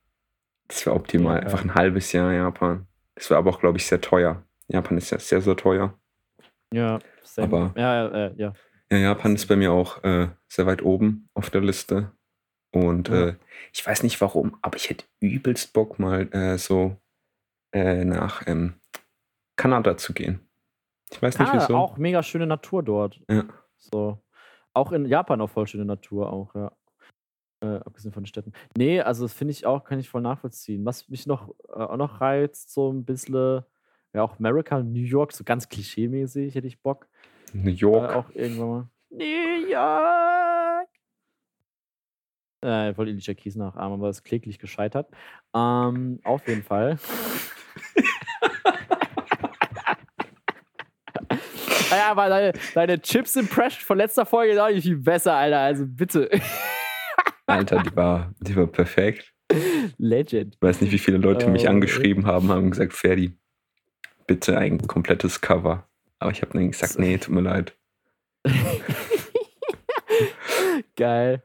[SPEAKER 1] das wäre optimal.
[SPEAKER 2] Ja.
[SPEAKER 1] Einfach ein halbes Jahr Japan. Das wäre aber auch, glaube ich, sehr teuer. Japan ist ja sehr, sehr teuer.
[SPEAKER 2] Ja, same.
[SPEAKER 1] Aber-
[SPEAKER 2] ja, äh, ja.
[SPEAKER 1] Ja, Japan ist bei mir auch äh, sehr weit oben auf der Liste. Und
[SPEAKER 2] Ja.
[SPEAKER 1] äh, ich weiß nicht warum, aber ich hätte übelst Bock, mal äh, so äh, nach ähm, Kanada zu gehen. Ich weiß nicht
[SPEAKER 2] Kanada,
[SPEAKER 1] wieso.
[SPEAKER 2] auch mega schöne Natur dort.
[SPEAKER 1] Ja.
[SPEAKER 2] So. Auch in Japan auch voll schöne Natur auch, ja. Äh, abgesehen von den Städten. Nee, also das finde ich auch, kann ich voll nachvollziehen. Was mich noch äh, auch noch reizt, so ein bisschen, ja, auch America, New York, so ganz klischee-mäßig hätte ich Bock.
[SPEAKER 1] New
[SPEAKER 2] Äh,
[SPEAKER 1] York.
[SPEAKER 2] auch irgendwann mal. New York! Äh, ich wollte Alicia Keys nachahmen, aber das ist kläglich gescheitert. Ähm, auf jeden Fall. Ah [LAUGHS] ja, aber deine, deine Chips-Impression von letzter Folge ist auch nicht viel besser, Alter. Also bitte.
[SPEAKER 1] Alter, die war, die war perfekt.
[SPEAKER 2] Legend.
[SPEAKER 1] Ich weiß nicht, wie viele Leute mich
[SPEAKER 2] Äh,
[SPEAKER 1] angeschrieben haben, haben gesagt, Ferdi, bitte ein komplettes Cover. Aber ich habe dann gesagt, nee, tut mir leid. [LAUGHS]
[SPEAKER 2] Geil.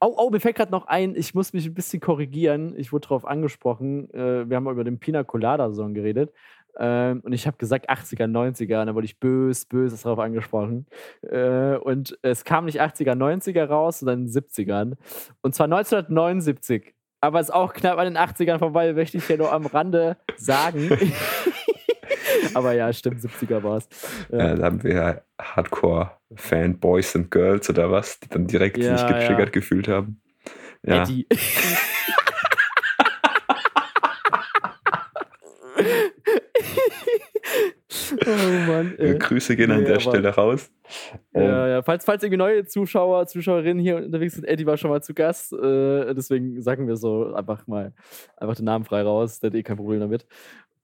[SPEAKER 2] Oh, oh, mir fällt gerade noch ein, ich muss mich ein bisschen korrigieren. Ich wurde darauf angesprochen. Äh, wir haben über den Pina Colada Song geredet. Ähm, und ich habe gesagt 80er, 90er. Und da wurde ich bös, bös darauf angesprochen. Äh, und es kam nicht 80er, 90er raus, sondern in den 70ern. Und zwar 1979. Aber es ist auch knapp an den 80ern vorbei, möchte ich hier nur am Rande sagen. [LAUGHS] [LAUGHS] Aber ja, stimmt, 70er war es.
[SPEAKER 1] Ja. Äh, da haben wir Hardcore-Fan-Boys und Girls oder was, die dann direkt
[SPEAKER 2] Ja,
[SPEAKER 1] sich getriggert
[SPEAKER 2] ja.
[SPEAKER 1] gefühlt haben. Ja,
[SPEAKER 2] Eddie. [LAUGHS] [LAUGHS] oh Mann.
[SPEAKER 1] Grüße gehen an
[SPEAKER 2] Nee,
[SPEAKER 1] der
[SPEAKER 2] aber-
[SPEAKER 1] Stelle raus. Ähm,
[SPEAKER 2] Ja, ja. Falls, falls irgendwie neue Zuschauer, Zuschauerinnen hier unterwegs sind, Eddie war schon mal zu Gast. Äh, deswegen sagen wir so einfach mal einfach den Namen frei raus. Der hat eh kein Problem damit.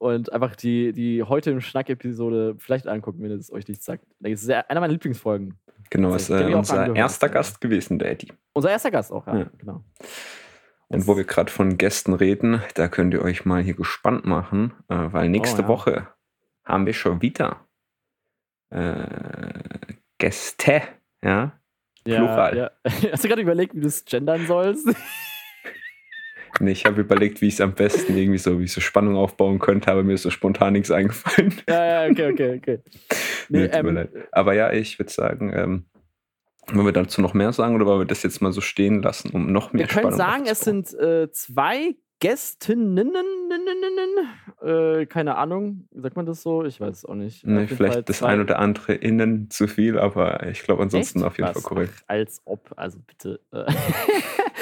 [SPEAKER 2] Und einfach die, die heute im Schnack-Episode vielleicht angucken, wenn es euch nicht sagt. Das ist ja einer meiner Lieblingsfolgen.
[SPEAKER 1] Genau,
[SPEAKER 2] Das
[SPEAKER 1] ist äh, unser erster. Gast gewesen, der Eddie.
[SPEAKER 2] Unser erster Gast auch, ja.
[SPEAKER 1] Ja.
[SPEAKER 2] Genau.
[SPEAKER 1] Und wo wir gerade von Gästen reden, da könnt ihr euch mal hier gespannt machen, äh, weil nächste
[SPEAKER 2] Oh, ja.
[SPEAKER 1] Woche haben wir schon wieder äh, Gäste, ja.
[SPEAKER 2] Ja,
[SPEAKER 1] Plural.
[SPEAKER 2] Ja. [LAUGHS] Hast du gerade überlegt, wie du es gendern sollst?
[SPEAKER 1] Nee, ich habe überlegt, wie ich es am besten irgendwie so, wie ich so Spannung aufbauen könnte, aber mir ist so spontan nichts eingefallen.
[SPEAKER 2] ja, ja, okay, okay, okay. [LAUGHS]
[SPEAKER 1] Nee,
[SPEAKER 2] Nee,
[SPEAKER 1] tut mir
[SPEAKER 2] ähm,
[SPEAKER 1] leid. Aber ja, ich würde sagen, ähm, wollen wir dazu noch mehr sagen oder wollen wir das jetzt mal so stehen lassen, um noch mehr
[SPEAKER 2] Wir können
[SPEAKER 1] Spannung
[SPEAKER 2] sagen, es sind äh, zwei Gästinnen, äh, keine Ahnung, sagt man das so? Ich weiß es auch nicht.
[SPEAKER 1] Nee, vielleicht
[SPEAKER 2] Fall
[SPEAKER 1] das
[SPEAKER 2] zwei-
[SPEAKER 1] ein oder andere innen zu viel, aber ich glaube ansonsten
[SPEAKER 2] Echt?
[SPEAKER 1] auf jeden
[SPEAKER 2] Was?
[SPEAKER 1] Fall korrekt.
[SPEAKER 2] Ach, als ob, also bitte. [LAUGHS]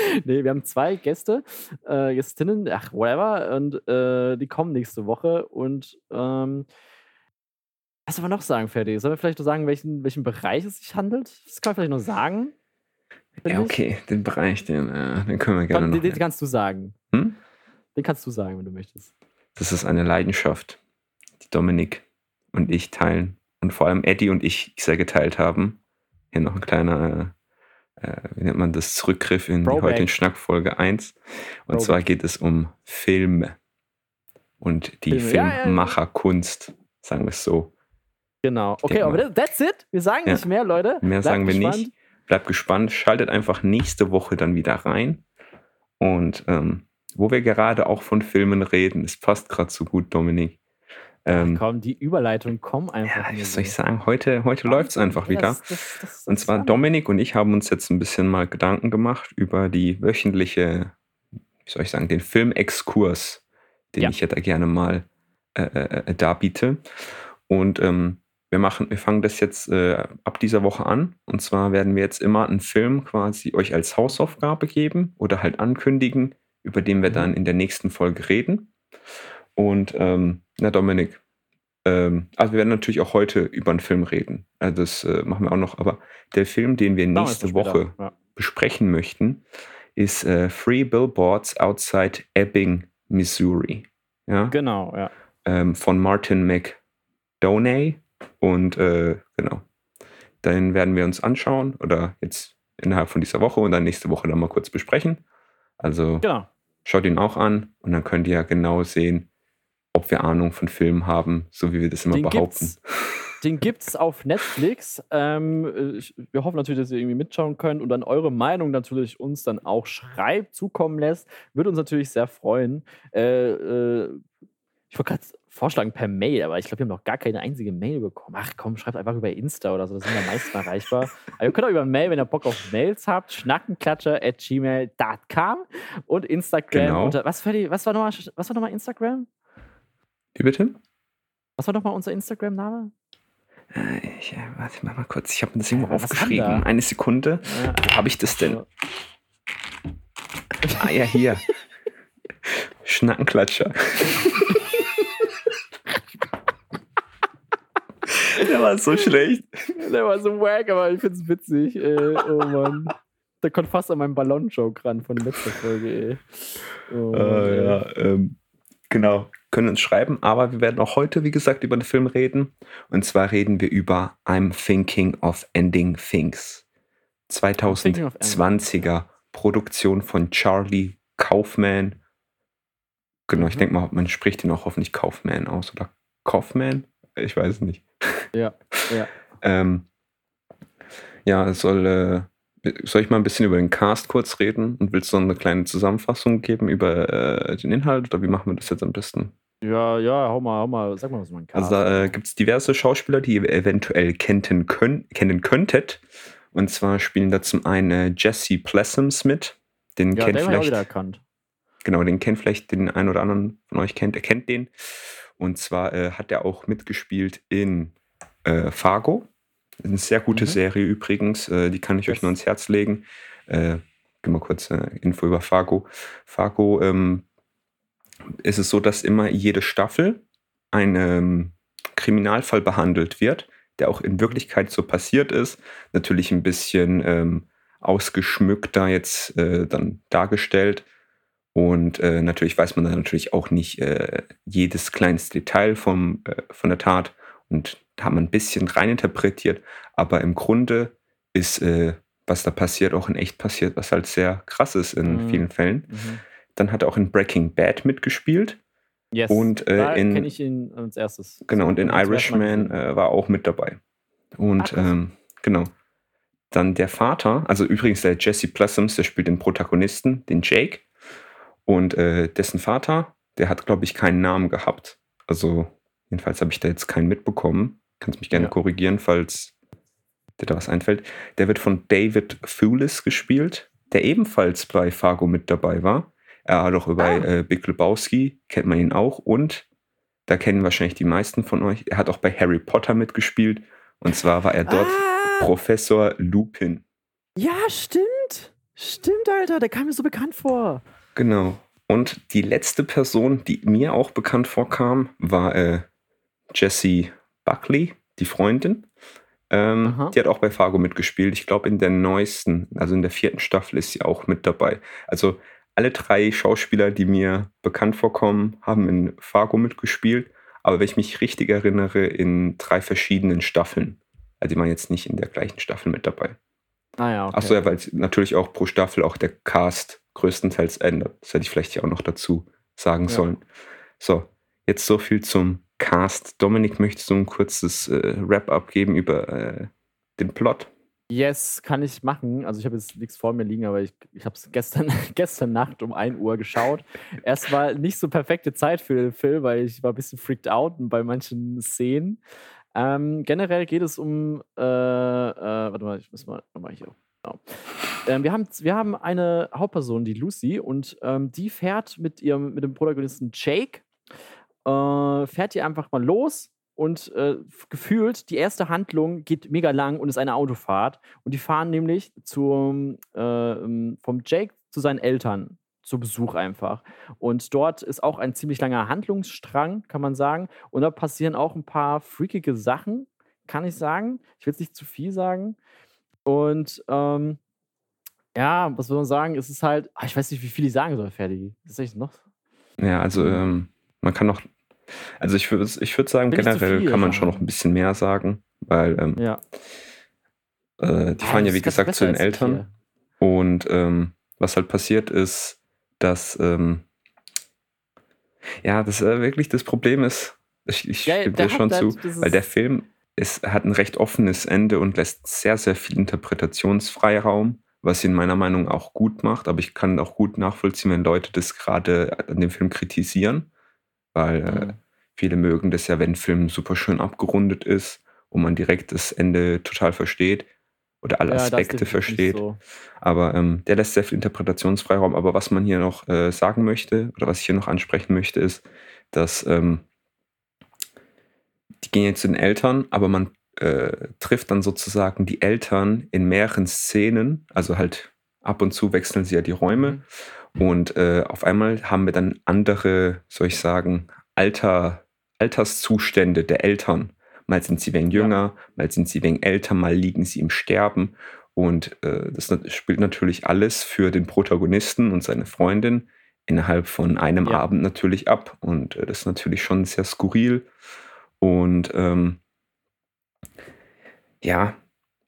[SPEAKER 2] [LAUGHS] nee, wir haben zwei Gäste, äh, Gästinnen, ach, whatever, und äh, die kommen nächste Woche und ähm, was soll man noch sagen, Ferdi? Sollen wir vielleicht noch sagen, welchen, welchen Bereich es sich handelt? Das kann man vielleicht noch sagen.
[SPEAKER 1] Ja, okay, den Bereich, den, äh, den können wir gerne
[SPEAKER 2] Komm,
[SPEAKER 1] noch.
[SPEAKER 2] den, den kannst du sagen.
[SPEAKER 1] Hm?
[SPEAKER 2] Den kannst du sagen, wenn du möchtest.
[SPEAKER 1] Das ist eine Leidenschaft, die Dominik und ich teilen und vor allem Eddie und ich sehr geteilt haben. Hier noch ein kleiner, äh, wie nennt man das, Zurückgriff in die
[SPEAKER 2] Throwback.
[SPEAKER 1] heutigen Schnackfolge 1. Und
[SPEAKER 2] Throwback.
[SPEAKER 1] zwar geht es um Filme und die
[SPEAKER 2] Filme.
[SPEAKER 1] Filmmacherkunst, sagen wir es so.
[SPEAKER 2] Genau. Okay, aber that's it. Wir sagen
[SPEAKER 1] Ja.
[SPEAKER 2] nicht mehr, Leute.
[SPEAKER 1] Mehr
[SPEAKER 2] Bleibt
[SPEAKER 1] sagen wir
[SPEAKER 2] gespannt.
[SPEAKER 1] nicht. Bleibt gespannt, schaltet einfach nächste Woche dann wieder rein. Und ähm, wo wir gerade auch von Filmen reden, es passt gerade so gut, Dominik. Ähm,
[SPEAKER 2] Komm, die Überleitung, komm einfach.
[SPEAKER 1] ja, was soll
[SPEAKER 2] so.
[SPEAKER 1] ich sagen? Heute, heute läuft es einfach wieder.
[SPEAKER 2] das- das- das-
[SPEAKER 1] Und zwar
[SPEAKER 2] war-
[SPEAKER 1] Dominik und ich haben uns jetzt ein bisschen mal Gedanken gemacht über die wöchentliche, wie soll ich sagen, den Filmexkurs, den
[SPEAKER 2] Ja.
[SPEAKER 1] ich ja da gerne mal äh, äh, darbiete. Und ähm, wir machen, wir fangen das jetzt äh, ab dieser Woche an. Und zwar werden wir jetzt immer einen Film quasi euch als Hausaufgabe geben oder halt ankündigen, über den wir
[SPEAKER 2] Mhm.
[SPEAKER 1] dann in der nächsten Folge reden. Und ähm, na Dominik, ähm, also wir werden natürlich auch heute über einen Film reden. Also das äh, machen wir auch noch. Aber der Film, den wir nächste
[SPEAKER 2] später.
[SPEAKER 1] Woche
[SPEAKER 2] Ja.
[SPEAKER 1] besprechen möchten, ist äh, Free Billboards Outside Ebbing, Missouri. Ja?
[SPEAKER 2] Genau, ja.
[SPEAKER 1] ähm, von Martin McDonagh. Und äh, genau, den werden wir uns anschauen oder jetzt innerhalb von dieser Woche und dann nächste Woche dann mal kurz besprechen. Also
[SPEAKER 2] Genau.
[SPEAKER 1] schaut ihn auch an und dann könnt ihr ja genau sehen, ob wir Ahnung von Filmen haben, so wie wir das immer
[SPEAKER 2] Den
[SPEAKER 1] behaupten.
[SPEAKER 2] gibt's, [LAUGHS] den gibt's auf Netflix. Ähm, ich, wir hoffen natürlich, dass ihr irgendwie mitschauen könnt und dann eure Meinung natürlich uns dann auch schreibt, zukommen lässt. Würde uns natürlich sehr freuen. Äh, äh, ich wollte gerade vorschlagen per Mail, aber ich glaube, wir haben noch gar keine einzige Mail bekommen. Ach komm, schreibt einfach über Insta oder so, das sind wir am meisten erreichbar. [LAUGHS] Aber ihr könnt auch über Mail, wenn ihr Bock auf Mails habt, schnackenklatscher at gmail.com und Instagram.
[SPEAKER 1] Genau.
[SPEAKER 2] Unter, was, die, was war nochmal was war nochmal Instagram?
[SPEAKER 1] Wie bitte?
[SPEAKER 2] Was war nochmal unser Instagram-Name?
[SPEAKER 1] Äh, ich, äh, warte ich mach mal kurz, ich habe das irgendwo
[SPEAKER 2] Ja, haben
[SPEAKER 1] aufgeschrieben. Eine Sekunde.
[SPEAKER 2] Ja,
[SPEAKER 1] Wo habe ich das denn? Ah ja, hier. [LAUGHS] Schnackenklatscher. Der war so schlecht.
[SPEAKER 2] Der war so wack, aber ich find's witzig. Ey. Oh Mann. Der kommt fast an meinem Ballon-Joke ran von letzter Folge, ey. Oh, Mann,
[SPEAKER 1] Äh,
[SPEAKER 2] ey.
[SPEAKER 1] ja, ähm, genau. Können uns schreiben, aber wir werden auch heute, wie gesagt, über den Film reden. Und zwar reden wir über I'm Thinking of Ending Things.
[SPEAKER 2] Thinking of
[SPEAKER 1] 2020er Produktion von Charlie Kaufman. Genau, ich
[SPEAKER 2] Mhm.
[SPEAKER 1] denke mal, man spricht ihn auch hoffentlich Kaufman aus oder Kaufman? Ich weiß es nicht. [LAUGHS]
[SPEAKER 2] Ja, ja. [LAUGHS]
[SPEAKER 1] Ähm, ja, soll, äh, soll ich mal ein bisschen über den Cast kurz reden und willst du so eine kleine Zusammenfassung geben über äh, den Inhalt oder wie machen wir das jetzt am besten?
[SPEAKER 2] Ja, ja, hau mal, hau mal, sag mal, was man kann.
[SPEAKER 1] Also da äh, gibt es diverse Schauspieler, die ihr eventuell kennen, können, kennen könntet. Und zwar spielen da zum einen äh, Jesse Plessums mit. Den
[SPEAKER 2] ja,
[SPEAKER 1] kennt
[SPEAKER 2] den
[SPEAKER 1] vielleicht,
[SPEAKER 2] erkannt.
[SPEAKER 1] genau, den kennt vielleicht den einen oder anderen von euch kennt, er kennt den. Und zwar äh, hat er auch mitgespielt in äh, Fargo. Eine sehr gute
[SPEAKER 2] Mhm.
[SPEAKER 1] Serie übrigens. Äh, die kann ich euch
[SPEAKER 2] Das-
[SPEAKER 1] nur ans Herz legen. Äh, gib mal kurz äh, Info über Fargo. Fargo ähm, ist es so, dass immer jede Staffel ein ähm, Kriminalfall behandelt wird, der auch in Wirklichkeit so passiert ist. Natürlich ein bisschen ähm, ausgeschmückter jetzt äh, dann dargestellt. Und äh, natürlich weiß man dann natürlich auch nicht äh, jedes kleinste Detail vom, äh, von der Tat. Und da haben wir ein bisschen reininterpretiert. Aber im Grunde ist, äh, was da passiert, auch in echt passiert, was halt sehr krass ist in
[SPEAKER 2] Mhm.
[SPEAKER 1] vielen Fällen.
[SPEAKER 2] Mhm.
[SPEAKER 1] Dann hat er auch in Breaking Bad mitgespielt.
[SPEAKER 2] Yes.
[SPEAKER 1] Und, äh, in-
[SPEAKER 2] kenne ich ihn als erstes.
[SPEAKER 1] Genau, und in Irishman äh, war er auch mit dabei. Und
[SPEAKER 2] Ah,
[SPEAKER 1] ähm, genau. Dann der Vater, also übrigens der Jesse Plasums, der spielt den Protagonisten, den Jake. Und äh, dessen Vater, der hat, glaube ich, keinen Namen gehabt. Also, jedenfalls habe ich da jetzt keinen mitbekommen. Kannst mich gerne
[SPEAKER 2] Ja.
[SPEAKER 1] korrigieren, falls dir da was einfällt. Der wird von David Thewlis gespielt, der ebenfalls bei Fargo mit dabei war. Er hat auch bei
[SPEAKER 2] Ah.
[SPEAKER 1] äh, Big Lebowski, kennt man ihn auch. Und da kennen wahrscheinlich die meisten von euch. Er hat auch bei Harry Potter mitgespielt. Und zwar war er dort
[SPEAKER 2] Ah,
[SPEAKER 1] Professor Lupin.
[SPEAKER 2] ja, stimmt. Stimmt, Alter. Der kam mir so bekannt vor.
[SPEAKER 1] Genau. Und die letzte Person, die mir auch bekannt vorkam, war äh, Jessie Buckley, die Freundin. Ähm, die hat auch bei Fargo mitgespielt. Ich glaube, in der neuesten, also in der vierten Staffel ist sie auch mit dabei. Also alle drei Schauspieler, die mir bekannt vorkommen, haben in Fargo mitgespielt. Aber wenn ich mich richtig erinnere, in drei verschiedenen Staffeln. Also die waren jetzt nicht in der gleichen Staffel mit dabei.
[SPEAKER 2] Ah ja, okay.
[SPEAKER 1] Achso, ja, weil natürlich auch pro Staffel auch der Cast größtenteils ändert. Das hätte ich vielleicht ja auch noch dazu sagen
[SPEAKER 2] Ja.
[SPEAKER 1] sollen. So, jetzt so viel zum Cast. Dominik, möchtest du ein kurzes äh, Wrap-up geben über äh, den Plot?
[SPEAKER 2] Yes, kann ich machen. Also ich habe jetzt nichts vor mir liegen, aber ich, ich habe es gestern, [LAUGHS] gestern Nacht um 1 Uhr geschaut. Erstmal nicht so perfekte Zeit für den Film, weil ich war ein bisschen freaked out bei manchen Szenen. Ähm, generell geht es um, äh, äh, warte mal, ich muss mal nochmal hier. Genau. Ähm, wir, haben, wir haben eine Hauptperson, die Lucy, und ähm, die fährt mit ihrem, mit dem Protagonisten Jake, äh, fährt hier einfach mal los und äh, gefühlt, die erste Handlung geht mega lang und ist eine Autofahrt. Und die fahren nämlich zum, äh, vom Jake zu seinen Eltern zu Besuch einfach. Und dort ist auch ein ziemlich langer Handlungsstrang, kann man sagen. Und da passieren auch ein paar freakige Sachen, kann ich sagen. Ich will jetzt nicht zu viel sagen. Und ähm, ja, was soll man sagen? Es ist halt, ah, ich weiß nicht, wie viel ich sagen soll, Ferdi. Das ist echt noch.
[SPEAKER 1] Ja, also ähm, man kann noch, also ich würde ich würd sagen,
[SPEAKER 2] zu
[SPEAKER 1] generell
[SPEAKER 2] viel
[SPEAKER 1] kann man schon noch ein bisschen mehr sagen, weil ähm,
[SPEAKER 2] Ja.
[SPEAKER 1] äh, die
[SPEAKER 2] Ah,
[SPEAKER 1] fahren ja wie gesagt zu den Eltern. Und ähm, was halt passiert ist, dass, ähm, ja, das äh, wirklich das Problem ist, ich, ich
[SPEAKER 2] Ja,
[SPEAKER 1] stimme dir schon
[SPEAKER 2] halt
[SPEAKER 1] zu,
[SPEAKER 2] dieses-
[SPEAKER 1] weil der Film ist, hat ein recht offenes Ende und lässt sehr, sehr viel Interpretationsfreiraum, was ihn meiner Meinung nach auch gut macht. Aber ich kann auch gut nachvollziehen, wenn Leute das gerade an dem Film kritisieren, weil äh,
[SPEAKER 2] Mhm.
[SPEAKER 1] viele mögen das ja, wenn ein Film super schön abgerundet ist und man direkt das Ende total versteht oder alle
[SPEAKER 2] Ja,
[SPEAKER 1] Aspekte versteht.
[SPEAKER 2] So.
[SPEAKER 1] Aber ähm, der lässt sehr viel Interpretationsfreiraum. Aber was man hier noch äh, sagen möchte oder was ich hier noch ansprechen möchte, ist, dass ähm, die gehen jetzt zu den Eltern, aber man äh, trifft dann sozusagen die Eltern in mehreren Szenen. Also halt ab und zu wechseln sie ja die Räume. Und äh, auf einmal haben wir dann andere, soll ich sagen, Alter, Alterszustände der Eltern. Mal sind sie wegen
[SPEAKER 2] Ja.
[SPEAKER 1] jünger, mal sind sie wegen älter, mal liegen sie im Sterben. Und äh, das spielt natürlich alles für den Protagonisten und seine Freundin innerhalb von einem
[SPEAKER 2] Ja.
[SPEAKER 1] Abend natürlich ab. Und äh, das ist natürlich schon sehr skurril. Und ähm, ja,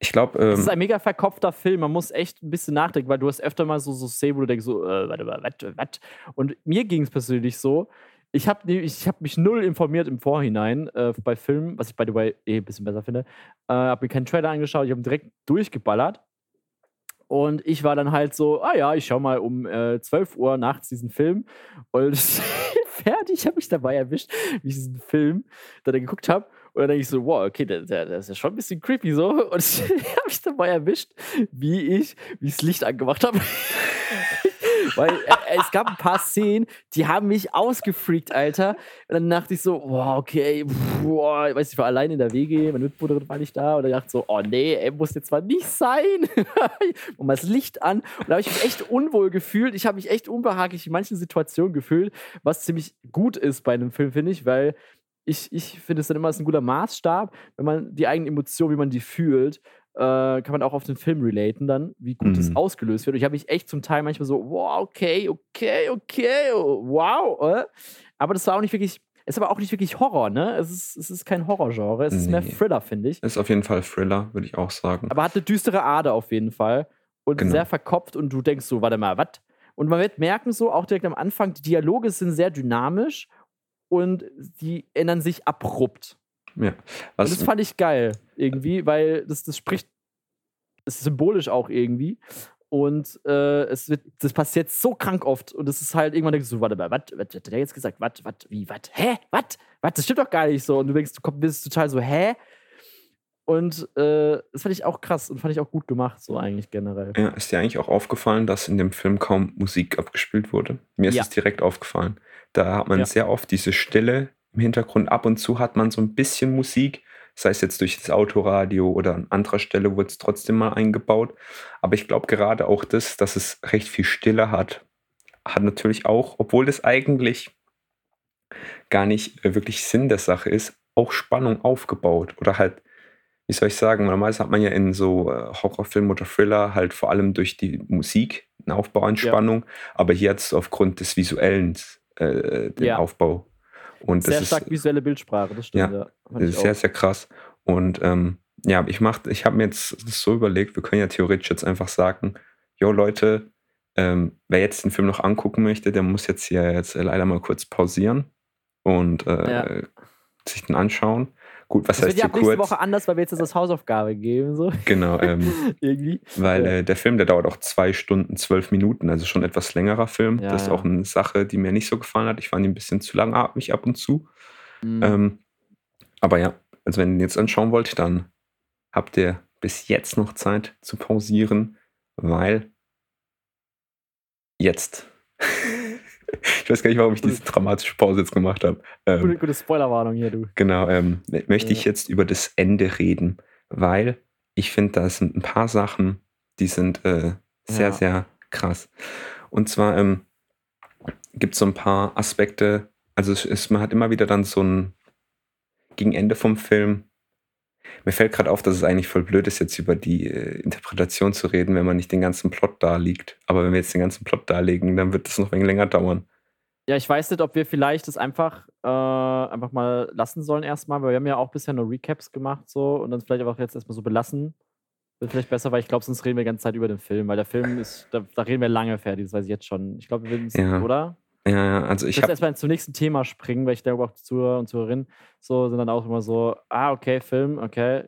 [SPEAKER 1] ich glaube,
[SPEAKER 2] Es
[SPEAKER 1] ähm,
[SPEAKER 2] ist ein mega verkopfter Film. Man muss echt ein bisschen nachdenken, weil du hast öfter mal so, so Szenen, wo du denkst, so, äh, warte mal, was, was? Und mir ging es persönlich so, ich habe ich hab mich null informiert im Vorhinein äh, bei Filmen, was ich by the way eh ein bisschen besser finde. Äh, habe mir keinen Trailer angeschaut, ich habe direkt durchgeballert. Und ich war dann halt so, ah ja, ich schau mal um äh, 12 Uhr nachts diesen Film. Und [LAUGHS] fertig, habe ich dabei erwischt, wie ich diesen Film dann geguckt habe. Und dann denke ich so, wow, okay, der, der ist ja schon ein bisschen creepy so. Und [LAUGHS] ich habe mich dabei erwischt, wie ich, wie ich das Licht angemacht habe. [LAUGHS] Weil äh, es gab ein paar Szenen, die haben mich ausgefreakt, Alter. Und dann dachte ich so, boah, okay, boah, ich weiß nicht, ich war allein in der WG, meine Mitbewohnerin war nicht da. Und dann dachte ich so, oh nee, ey, muss jetzt mal nicht sein. [LAUGHS] und mal das Licht an. Und da habe ich mich echt unwohl gefühlt. Ich habe mich echt unbehaglich in manchen Situationen gefühlt, was ziemlich gut ist bei einem Film, finde ich, weil ich, ich finde es dann immer ein guter Maßstab, wenn man die eigenen Emotionen, wie man die fühlt, äh, kann man auch auf den Film relaten dann, wie gut es
[SPEAKER 1] Mhm.
[SPEAKER 2] ausgelöst wird. Und ich habe mich echt zum Teil manchmal so, wow, okay, okay, okay, wow. Äh. Aber das war auch nicht wirklich, ist aber auch nicht wirklich Horror, ne? Es ist, es ist kein Horrorgenre, es ist mehr
[SPEAKER 1] Nee.
[SPEAKER 2] Thriller, finde ich.
[SPEAKER 1] Ist auf jeden Fall Thriller, würde ich auch sagen.
[SPEAKER 2] Aber hat eine düstere Ader auf jeden Fall. Und
[SPEAKER 1] Genau.
[SPEAKER 2] sehr verkopft und du denkst so, warte mal, was? Und man wird merken so, auch direkt am Anfang, die Dialoge sind sehr dynamisch und die ändern sich abrupt.
[SPEAKER 1] ja.
[SPEAKER 2] Und
[SPEAKER 1] Was,
[SPEAKER 2] das fand ich geil irgendwie, weil das, das spricht, das ist symbolisch auch irgendwie. Und äh, es wird, das passiert so krank oft. Und es ist halt irgendwann denkst du, warte mal, was, was hat der jetzt gesagt? Was, was, wie, was, hä? Was? Was? Das stimmt doch gar nicht so. Und du denkst, du komm- bist total so, hä? Und äh, das fand ich auch krass und fand ich auch gut gemacht, so eigentlich generell.
[SPEAKER 1] ja, ist dir eigentlich auch aufgefallen, dass in dem Film kaum Musik abgespielt wurde? Mir ist
[SPEAKER 2] Ja.
[SPEAKER 1] es direkt aufgefallen. Da hat man
[SPEAKER 2] Ja.
[SPEAKER 1] sehr oft diese Stille im Hintergrund. Ab und zu hat man so ein bisschen Musik, sei es jetzt durch das Autoradio oder an anderer Stelle wurde es trotzdem mal eingebaut. Aber ich glaube gerade auch das, dass es recht viel Stille hat, hat natürlich auch, obwohl das eigentlich gar nicht äh, wirklich Sinn der Sache ist, auch Spannung aufgebaut. Oder halt, wie soll ich sagen, normalerweise hat man ja in so äh, Horrorfilmen oder Thriller halt vor allem durch die Musik einen Aufbau an
[SPEAKER 2] Ja.
[SPEAKER 1] Aber hier hat es aufgrund des Visuellen äh, den
[SPEAKER 2] Ja.
[SPEAKER 1] Aufbau. Und
[SPEAKER 2] Sehr
[SPEAKER 1] das
[SPEAKER 2] stark
[SPEAKER 1] ist
[SPEAKER 2] visuelle Bildsprache, das stimmt. Ja, ich
[SPEAKER 1] sehr, sehr krass. Und ähm, ja, ich mach, ich habe mir jetzt so überlegt, wir können ja theoretisch jetzt einfach sagen, jo Leute, ähm, wer jetzt den Film noch angucken möchte, der muss jetzt hier jetzt leider mal kurz pausieren und äh, sich den anschauen. Gut, was
[SPEAKER 2] Das wird
[SPEAKER 1] heißt
[SPEAKER 2] ja
[SPEAKER 1] hier
[SPEAKER 2] ab nächste
[SPEAKER 1] kurz?
[SPEAKER 2] Woche anders, weil wir jetzt das als Hausaufgabe geben, so
[SPEAKER 1] Genau, ähm, [LAUGHS]
[SPEAKER 2] irgendwie.
[SPEAKER 1] weil
[SPEAKER 2] Ja.
[SPEAKER 1] äh, der Film, der dauert auch zwei Stunden, zwölf Minuten, also schon etwas längerer Film.
[SPEAKER 2] Ja,
[SPEAKER 1] das ist
[SPEAKER 2] ja.
[SPEAKER 1] auch eine Sache, die mir nicht so gefallen hat. Ich fand ihn ein bisschen zu langatmig ab und zu.
[SPEAKER 2] Mhm.
[SPEAKER 1] Ähm, aber ja, also wenn ihr ihn jetzt anschauen wollt, dann habt ihr bis jetzt noch Zeit zu pausieren, weil jetzt. [LAUGHS] ich weiß gar nicht, warum ich diese dramatische Pause jetzt gemacht habe.
[SPEAKER 2] gute,
[SPEAKER 1] Ähm,
[SPEAKER 2] gute Spoilerwarnung hier, du.
[SPEAKER 1] genau, ähm, möchte ich jetzt über das Ende reden, weil ich finde, da sind ein paar Sachen, die sind äh, sehr,
[SPEAKER 2] Ja.
[SPEAKER 1] sehr krass. Und zwar ähm, gibt es so ein paar Aspekte, also es ist, man hat immer wieder dann so ein, gegen Ende vom Film, mir fällt gerade auf, dass es eigentlich voll blöd ist, jetzt über die äh, Interpretation zu reden, wenn man nicht den ganzen Plot darlegt. Aber wenn wir jetzt den ganzen Plot darlegen, dann wird das noch ein wenig länger dauern.
[SPEAKER 2] Ja, ich weiß nicht, ob wir vielleicht das einfach, äh, einfach mal lassen sollen erstmal, weil wir haben ja auch bisher nur Recaps gemacht so und dann vielleicht einfach jetzt erstmal so belassen. Wird vielleicht besser, weil ich glaube, sonst reden wir die ganze Zeit über den Film, weil der Film ist, da, da reden wir lange fertig, das weiß ich jetzt schon. Ich glaube, wir würden es,
[SPEAKER 1] Ja.
[SPEAKER 2] oder?
[SPEAKER 1] Ja, ja, also
[SPEAKER 2] Ich
[SPEAKER 1] ich habe
[SPEAKER 2] erstmal zum nächsten Thema springen, weil ich glaube auch Zuhörer und Zuhörerinnen so sind dann auch immer so, ah, okay, Film, okay.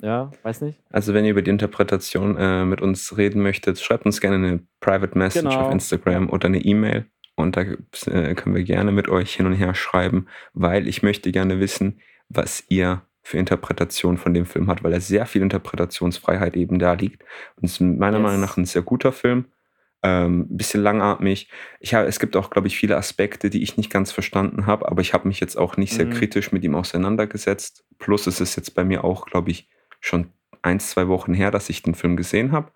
[SPEAKER 2] Ja, weiß nicht.
[SPEAKER 1] Also wenn ihr über die Interpretation äh, mit uns reden möchtet, schreibt uns gerne eine Private Message
[SPEAKER 2] Genau.
[SPEAKER 1] auf Instagram oder eine E-Mail und da äh, können wir gerne mit euch hin und her schreiben, weil ich möchte gerne wissen, was ihr für Interpretation von dem Film habt, weil er sehr viel Interpretationsfreiheit eben da liegt. Und es ist meiner
[SPEAKER 2] Yes.
[SPEAKER 1] Meinung nach ein sehr guter Film. Ähm, ein bisschen langatmig. Ich hab, es gibt auch, glaube ich, viele Aspekte, die ich nicht ganz verstanden habe, aber ich habe mich jetzt auch nicht sehr
[SPEAKER 2] Mhm.
[SPEAKER 1] kritisch mit ihm auseinandergesetzt. Plus es ist jetzt bei mir auch, glaube ich, schon ein, zwei Wochen her, dass ich den Film gesehen habe.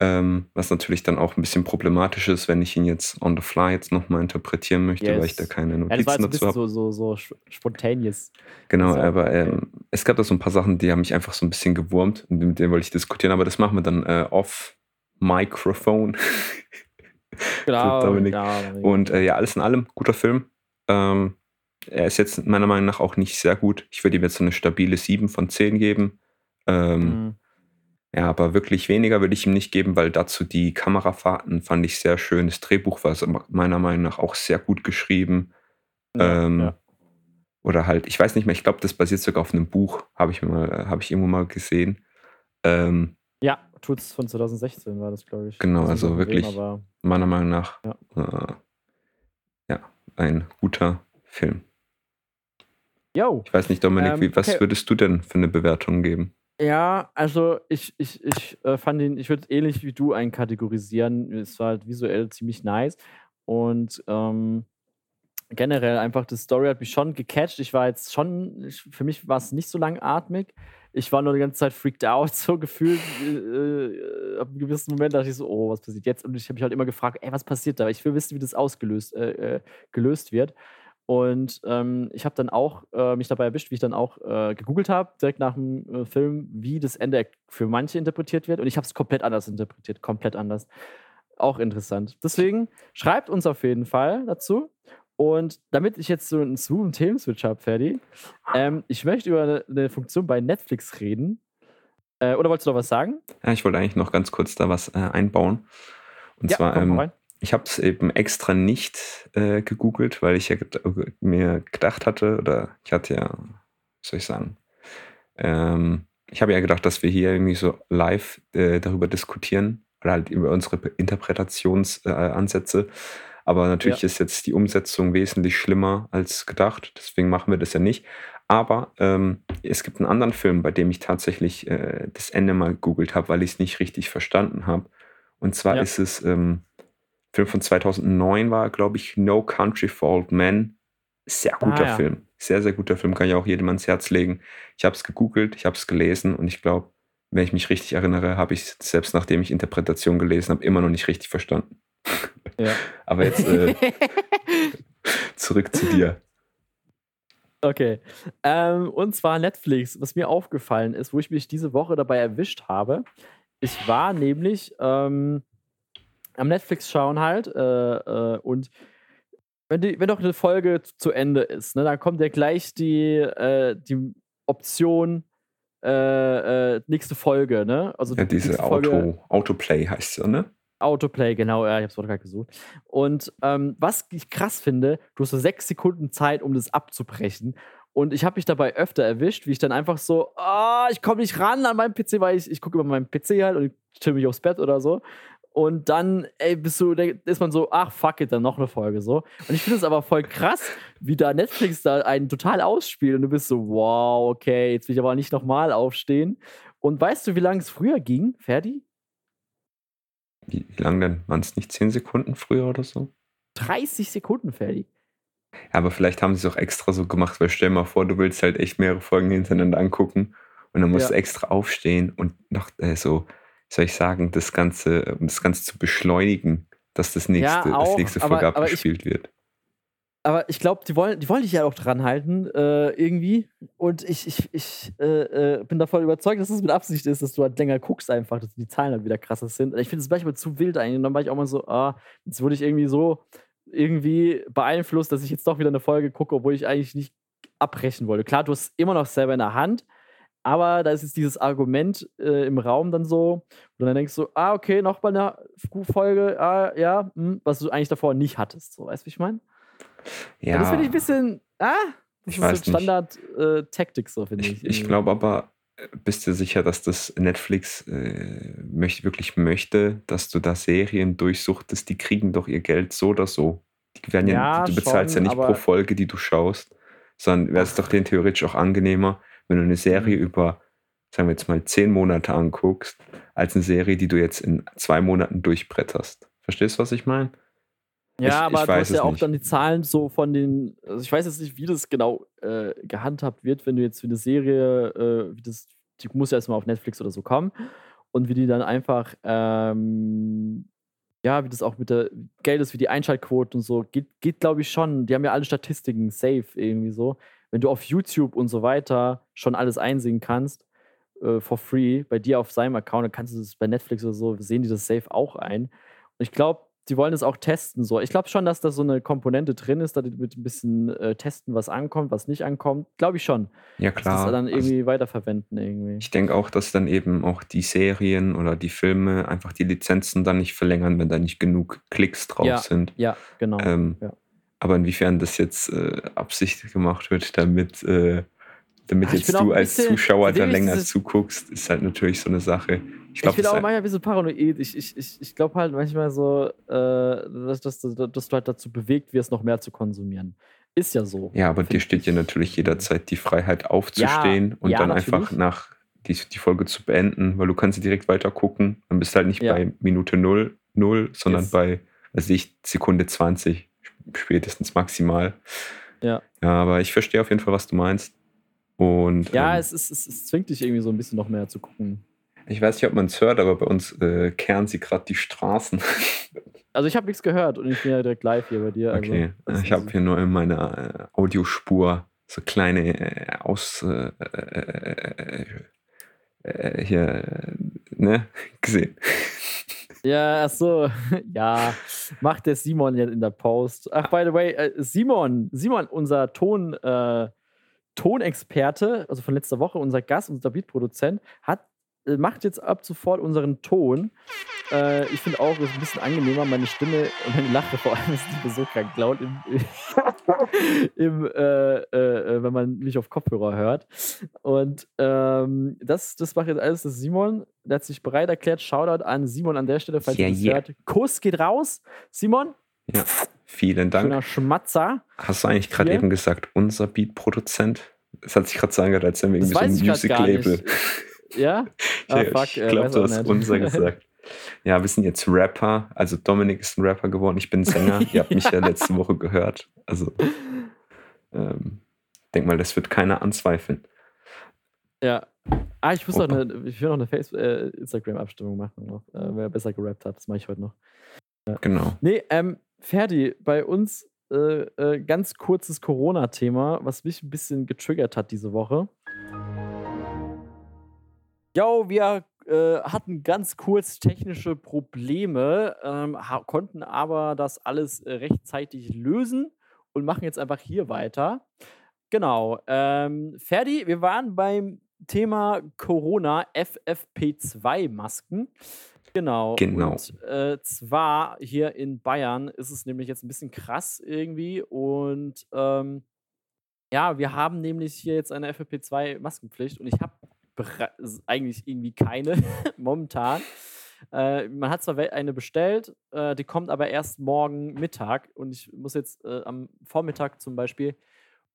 [SPEAKER 1] Ähm, was natürlich dann auch ein bisschen problematisch ist, wenn ich ihn jetzt on the fly jetzt nochmal interpretieren möchte, weil ich da
[SPEAKER 2] Yes.
[SPEAKER 1] keine
[SPEAKER 2] Ja,
[SPEAKER 1] Notizen
[SPEAKER 2] ein
[SPEAKER 1] dazu
[SPEAKER 2] bisschen
[SPEAKER 1] habe.
[SPEAKER 2] so, so, so spontaneous.
[SPEAKER 1] Genau,
[SPEAKER 2] so,
[SPEAKER 1] aber ähm, es gab da so ein paar Sachen, die haben mich einfach so ein bisschen gewurmt und mit denen wollte ich diskutieren, aber das machen wir dann äh, off Microphone. [LAUGHS]
[SPEAKER 2] Genau,
[SPEAKER 1] Dominik. Und äh, ja, alles in allem, guter Film. Ähm, er ist jetzt meiner Meinung nach auch nicht sehr gut. Ich würde ihm jetzt so eine stabile 7 von 10 geben. Ähm,
[SPEAKER 2] Mhm.
[SPEAKER 1] Ja, aber wirklich weniger würde ich ihm nicht geben, weil dazu die Kamerafahrten fand ich sehr schön. Das Drehbuch war meiner Meinung nach auch sehr gut geschrieben.
[SPEAKER 2] Ja,
[SPEAKER 1] ähm,
[SPEAKER 2] ja.
[SPEAKER 1] Oder halt, ich weiß nicht mehr, ich glaube, das basiert sogar auf einem Buch, habe ich mal, äh, habe ich irgendwo mal gesehen. Ähm,
[SPEAKER 2] tut's von 2016 war das, glaube ich.
[SPEAKER 1] Genau, also
[SPEAKER 2] wem,
[SPEAKER 1] wirklich- meiner Meinung nach
[SPEAKER 2] Ja.
[SPEAKER 1] äh, ja, ein guter Film.
[SPEAKER 2] Yo,
[SPEAKER 1] Ich weiß nicht, Dominik,
[SPEAKER 2] Ähm,
[SPEAKER 1] wie, was
[SPEAKER 2] okay.
[SPEAKER 1] würdest du denn für eine Bewertung geben?
[SPEAKER 2] Ja, also ich, ich, ich äh, fand ihn, ich würde ähnlich wie du einkategorisieren. Es war halt visuell ziemlich nice. Und ähm, generell einfach, die Story hat mich schon gecatcht. Ich war jetzt schon, ich, für mich war es nicht so langatmig. Ich war nur die ganze Zeit freaked out, [LAUGHS] so gefühlt. Äh, äh, ab einem gewissen Moment dachte ich so, oh, was passiert jetzt? Und ich habe mich halt immer gefragt, ey, was passiert da? Ich will wissen, wie das ausgelöst äh, äh gelöst wird. Und ähm, ich habe dann auch äh, mich dabei erwischt, wie ich dann auch äh, gegoogelt habe, direkt nach dem äh, Film, wie das Ende für manche interpretiert wird. Und ich habe es komplett anders interpretiert, komplett anders. Auch interessant. Deswegen schreibt uns auf jeden Fall dazu. Und damit ich jetzt so einen smooth Themenswitch habe, Ferdi, ähm, ich möchte über eine, eine, Funktion bei Netflix reden. Äh, oder wolltest du noch was sagen?
[SPEAKER 1] Ja, ich wollte eigentlich noch ganz kurz da was äh, einbauen. Und ja, zwar, ähm, ich habe es eben extra nicht äh, gegoogelt, weil ich ja mir gedacht hatte, oder ich hatte ja, was soll ich sagen, ähm, ich habe ja gedacht, dass wir hier irgendwie so live äh, darüber diskutieren oder halt über unsere Interpretationsansätze. Aber natürlich ja. ist jetzt die Umsetzung wesentlich schlimmer als gedacht, deswegen machen wir das ja nicht. Aber ähm, es gibt einen anderen Film, bei dem ich tatsächlich äh, das Ende mal gegoogelt habe, weil ich es nicht richtig verstanden habe. Und zwar ja. ist es ähm, Film von 2009 war, glaube ich, No Country for Old Men. Sehr ah, guter ah, ja. Film. Sehr, sehr guter Film. Kann ich auch jedem ans Herz legen. Ich habe es gegoogelt, ich habe es gelesen und ich glaube, wenn ich mich richtig erinnere, habe ich selbst nachdem ich Interpretation gelesen habe, immer noch nicht richtig verstanden. [LAUGHS] Ja. Aber jetzt äh, [LAUGHS] zurück zu dir.
[SPEAKER 2] Okay. Ähm, und zwar Netflix, was mir aufgefallen ist, wo ich mich diese Woche dabei erwischt habe. Ich war nämlich ähm, am Netflix schauen halt äh, äh, und wenn, die, wenn doch eine Folge zu Ende ist, ne, dann kommt ja gleich die, äh, die Option äh, äh, nächste Folge, ne?
[SPEAKER 1] Also ja, diese Auto, Autoplay heißt sie, ne?
[SPEAKER 2] Autoplay, genau, ja, ich hab's gerade gesucht. Und ähm, was ich krass finde, du hast so sechs Sekunden Zeit, um das abzubrechen. Und ich habe mich dabei öfter erwischt, wie ich dann einfach so, ah, ich komme nicht ran an meinem PC, weil ich, ich gucke über meinen PC halt und chill mich aufs Bett oder so. Und dann, ey, bist du, ist man so, ach fuck it, dann noch eine Folge so. Und ich finde es aber voll krass, wie da Netflix da einen total ausspielt und du bist so, wow, okay, jetzt will ich aber nicht nochmal aufstehen. Und weißt du, wie lange es früher ging, Ferdi?
[SPEAKER 1] Wie, wie lange denn? Waren es nicht 10 Sekunden früher oder so?
[SPEAKER 2] 30 Sekunden, Ferdi.
[SPEAKER 1] Ja, aber vielleicht haben sie es auch extra so gemacht, weil stell dir mal vor, du willst halt echt mehrere Folgen hintereinander angucken und dann musst ja. du extra aufstehen und noch äh, so soll ich sagen, das Ganze, um das Ganze zu beschleunigen, dass das nächste, ja, auch, das nächste Folge aber, abgespielt
[SPEAKER 2] aber
[SPEAKER 1] ich, wird.
[SPEAKER 2] Aber ich glaube, die wollen, die wollen dich ja auch dran halten, äh, irgendwie. Und ich, ich, ich äh, äh bin davon überzeugt, dass es mit Absicht ist, dass du halt länger guckst, einfach, dass die Zahlen halt wieder krasser sind. Ich finde es manchmal zu wild eigentlich. Und dann war ich auch mal so, ah, jetzt wurde ich irgendwie so irgendwie beeinflusst, dass ich jetzt doch wieder eine Folge gucke, obwohl ich eigentlich nicht abbrechen wollte. Klar, du hast immer noch selber in der Hand, aber da ist jetzt dieses Argument äh, im Raum dann so, und dann denkst du, ah, okay, noch bei einer Folge, ah, ja, hm, was du eigentlich davor nicht hattest. So, weißt du, wie ich meine? Ja. Das finde ich ein bisschen, ah, das ich ist so Standard-Taktik, äh, so finde ich.
[SPEAKER 1] Ich, ich glaube aber, äh, bist du sicher, dass das Netflix äh, möcht, wirklich möchte, dass du da Serien durchsuchtest? Die kriegen doch ihr Geld so oder so. Die werden ja, ja du bezahlst schon, ja nicht pro Folge, die du schaust, sondern wäre es doch denen theoretisch auch angenehmer, wenn du eine Serie mhm. über, sagen wir jetzt mal, zehn Monate anguckst, als eine Serie, die du jetzt in zwei Monaten durchbretterst. Verstehst du, was ich meine?
[SPEAKER 2] Ja, ich, aber ich du hast ja auch nicht. dann die Zahlen so von den, also ich weiß jetzt nicht, wie das genau äh, gehandhabt wird, wenn du jetzt für eine Serie, äh, wie das, die muss ja erstmal auf Netflix oder so kommen und wie die dann einfach, ähm, ja, wie das auch mit der Geld ist, wie die Einschaltquoten und so, geht, geht glaube ich schon. Die haben ja alle Statistiken safe irgendwie so wenn du auf YouTube und so weiter schon alles einsehen kannst, äh, for free, bei dir auf seinem Account, dann kannst du das bei Netflix oder so, sehen die das safe auch ein. Und ich glaube, sie wollen es auch testen. So. Ich glaube schon, dass da so eine Komponente drin ist, da die mit ein bisschen äh, testen, was ankommt, was nicht ankommt. Glaube ich schon.
[SPEAKER 1] Ja, klar. Dass
[SPEAKER 2] das dann also irgendwie also, weiterverwenden. Irgendwie.
[SPEAKER 1] Ich denke auch, dass dann eben auch die Serien oder die Filme einfach die Lizenzen dann nicht verlängern, wenn da nicht genug Klicks drauf
[SPEAKER 2] ja,
[SPEAKER 1] sind.
[SPEAKER 2] Ja, genau.
[SPEAKER 1] Ähm,
[SPEAKER 2] ja.
[SPEAKER 1] Aber inwiefern das jetzt äh, absichtlich gemacht wird, damit, äh, damit Ach, jetzt du als bisschen, Zuschauer da länger zuguckst, ist halt natürlich so eine Sache.
[SPEAKER 2] Ich, glaub, ich bin auch manchmal ein bisschen paranoid. Ich, ich, ich, ich glaube halt manchmal so, äh, dass, dass, dass, du halt dazu bewegt wirst, noch mehr zu konsumieren. Ist ja so.
[SPEAKER 1] Ja, aber dir steht ja natürlich jederzeit die Freiheit aufzustehen ja, und ja, dann natürlich. einfach nach die, die Folge zu beenden, weil du kannst sie direkt weiter gucken. Dann bist du halt nicht
[SPEAKER 2] Ja.
[SPEAKER 1] bei Minute 0, 0 sondern
[SPEAKER 2] Yes.
[SPEAKER 1] bei, also ich, Sekunde 20, spätestens maximal.
[SPEAKER 2] Ja.
[SPEAKER 1] Ja, aber ich verstehe auf jeden Fall, was du meinst. Und
[SPEAKER 2] Ja,
[SPEAKER 1] ähm,
[SPEAKER 2] es, ist, es, es zwingt dich irgendwie so ein bisschen noch mehr zu gucken.
[SPEAKER 1] ich weiß nicht, ob man es hört, aber bei uns äh, kehren sie gerade die Straßen. [LAUGHS]
[SPEAKER 2] Also ich habe nichts gehört und ich bin ja direkt live hier bei dir. Also,
[SPEAKER 1] Okay, ich habe hier nur in meiner äh, Audiospur so kleine äh, Aus äh, äh, äh, hier ne [LAUGHS] gesehen.
[SPEAKER 2] Ja, ach so. [LAUGHS] Ja, macht der Simon jetzt in der Post. Ach, by the way, Simon, Simon, unser Ton, äh, Tonexperte, also von letzter Woche, unser Gast, unser Beatproduzent, hat äh, macht jetzt ab sofort unseren Ton. Äh, ich finde auch, es ist ein bisschen angenehmer, meine Stimme und meine Lache vor allem [LAUGHS] ist nicht so krank laut, im, [LAUGHS] im, äh, äh, wenn man mich auf Kopfhörer hört. Und ähm, das, das macht jetzt alles das Simon. Der hat sich bereit erklärt. Shoutout an Simon an der Stelle, falls
[SPEAKER 1] Yeah,
[SPEAKER 2] ihr das
[SPEAKER 1] yeah.
[SPEAKER 2] hört. Kuss geht raus. Simon,
[SPEAKER 1] Ja, vielen Dank.
[SPEAKER 2] schöner Schmatzer.
[SPEAKER 1] Hast du eigentlich gerade eben gesagt, unser Beat-Produzent? Das hat sich gerade so angehört, als wären wir irgendwie so ein Music-Label.
[SPEAKER 2] Ja?
[SPEAKER 1] Ich, [LAUGHS]
[SPEAKER 2] Ah, fuck,
[SPEAKER 1] ich
[SPEAKER 2] äh,
[SPEAKER 1] glaube, du hast
[SPEAKER 2] nicht.
[SPEAKER 1] unser [LAUGHS] gesagt. Ja, wir sind jetzt Rapper. Also Dominik ist ein Rapper geworden. Ich bin Sänger. [LAUGHS] Ihr habt mich ja letzte Woche gehört. Also ähm, denk mal, das wird keiner anzweifeln.
[SPEAKER 2] Ja. Ah, ich muss noch eine, ich will noch eine Facebook, äh, Instagram-Abstimmung machen, noch, äh, wer besser gerappt hat. Das mache ich heute noch.
[SPEAKER 1] Genau.
[SPEAKER 2] Nee, ähm, Ferdi, bei uns äh, äh, ganz kurzes Corona-Thema, was mich ein bisschen getriggert hat diese Woche. Jo, wir äh, hatten ganz kurz technische Probleme, ähm, konnten aber das alles äh, rechtzeitig lösen und machen jetzt einfach hier weiter. Genau. Ähm, Ferdi, wir waren beim Thema Corona FFP2-Masken. Genau.
[SPEAKER 1] Genau.
[SPEAKER 2] Und äh, zwar hier in Bayern ist es nämlich jetzt ein bisschen krass irgendwie und ähm, ja, wir haben nämlich hier jetzt eine FFP2-Maskenpflicht und ich habe eigentlich irgendwie keine [LAUGHS] momentan. Äh, man hat zwar eine bestellt, äh, die kommt aber erst morgen Mittag und ich muss jetzt äh, am Vormittag zum Beispiel,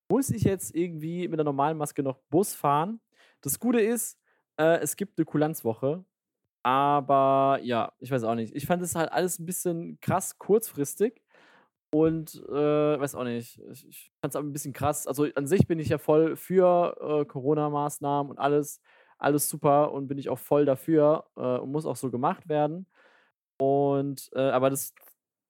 [SPEAKER 2] muss ich jetzt irgendwie mit der normalen Maske noch Bus fahren. Das Gute ist, äh, es gibt eine Kulanzwoche, aber ja, ich weiß auch nicht. Ich fand es halt alles ein bisschen krass kurzfristig und äh, weiß auch nicht. Ich, ich fand es aber ein bisschen krass. Also an sich bin ich ja voll für äh, Corona-Maßnahmen und alles, alles super und bin ich auch voll dafür äh, und muss auch so gemacht werden. Und äh, aber das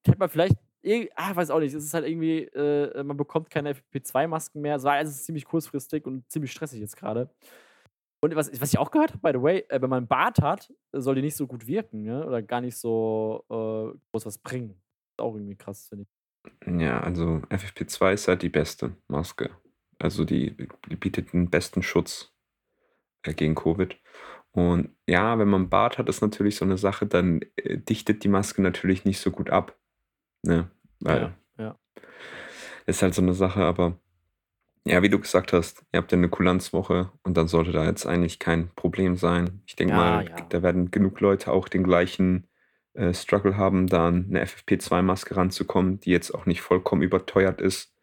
[SPEAKER 2] hätte man vielleicht, irg- ah, weiß auch nicht, es ist halt irgendwie, äh, man bekommt keine FFP2-Masken mehr. Es war also ziemlich kurzfristig und ziemlich stressig jetzt gerade. Und was, was ich auch gehört habe, by the way, äh, wenn man einen Bart hat, soll die nicht so gut wirken, ne? Oder gar nicht so äh, groß was bringen. Ist auch irgendwie krass, finde ich.
[SPEAKER 1] Ja, also FFP2 ist halt die beste Maske. Also die, die bietet den besten Schutz äh, gegen Covid. Und ja, wenn man Bart hat, ist natürlich so eine Sache, dann äh, dichtet die Maske natürlich nicht so gut ab. Ne? Weil
[SPEAKER 2] Ja, ja.
[SPEAKER 1] ist halt so eine Sache, aber ja, wie du gesagt hast, ihr habt ja eine Kulanzwoche und dann sollte da jetzt eigentlich kein Problem sein. Ich denke
[SPEAKER 2] Ja,
[SPEAKER 1] mal,
[SPEAKER 2] ja.
[SPEAKER 1] da werden genug Leute auch den gleichen äh, Struggle haben, da an eine FFP2-Maske ranzukommen, die jetzt auch nicht vollkommen überteuert ist,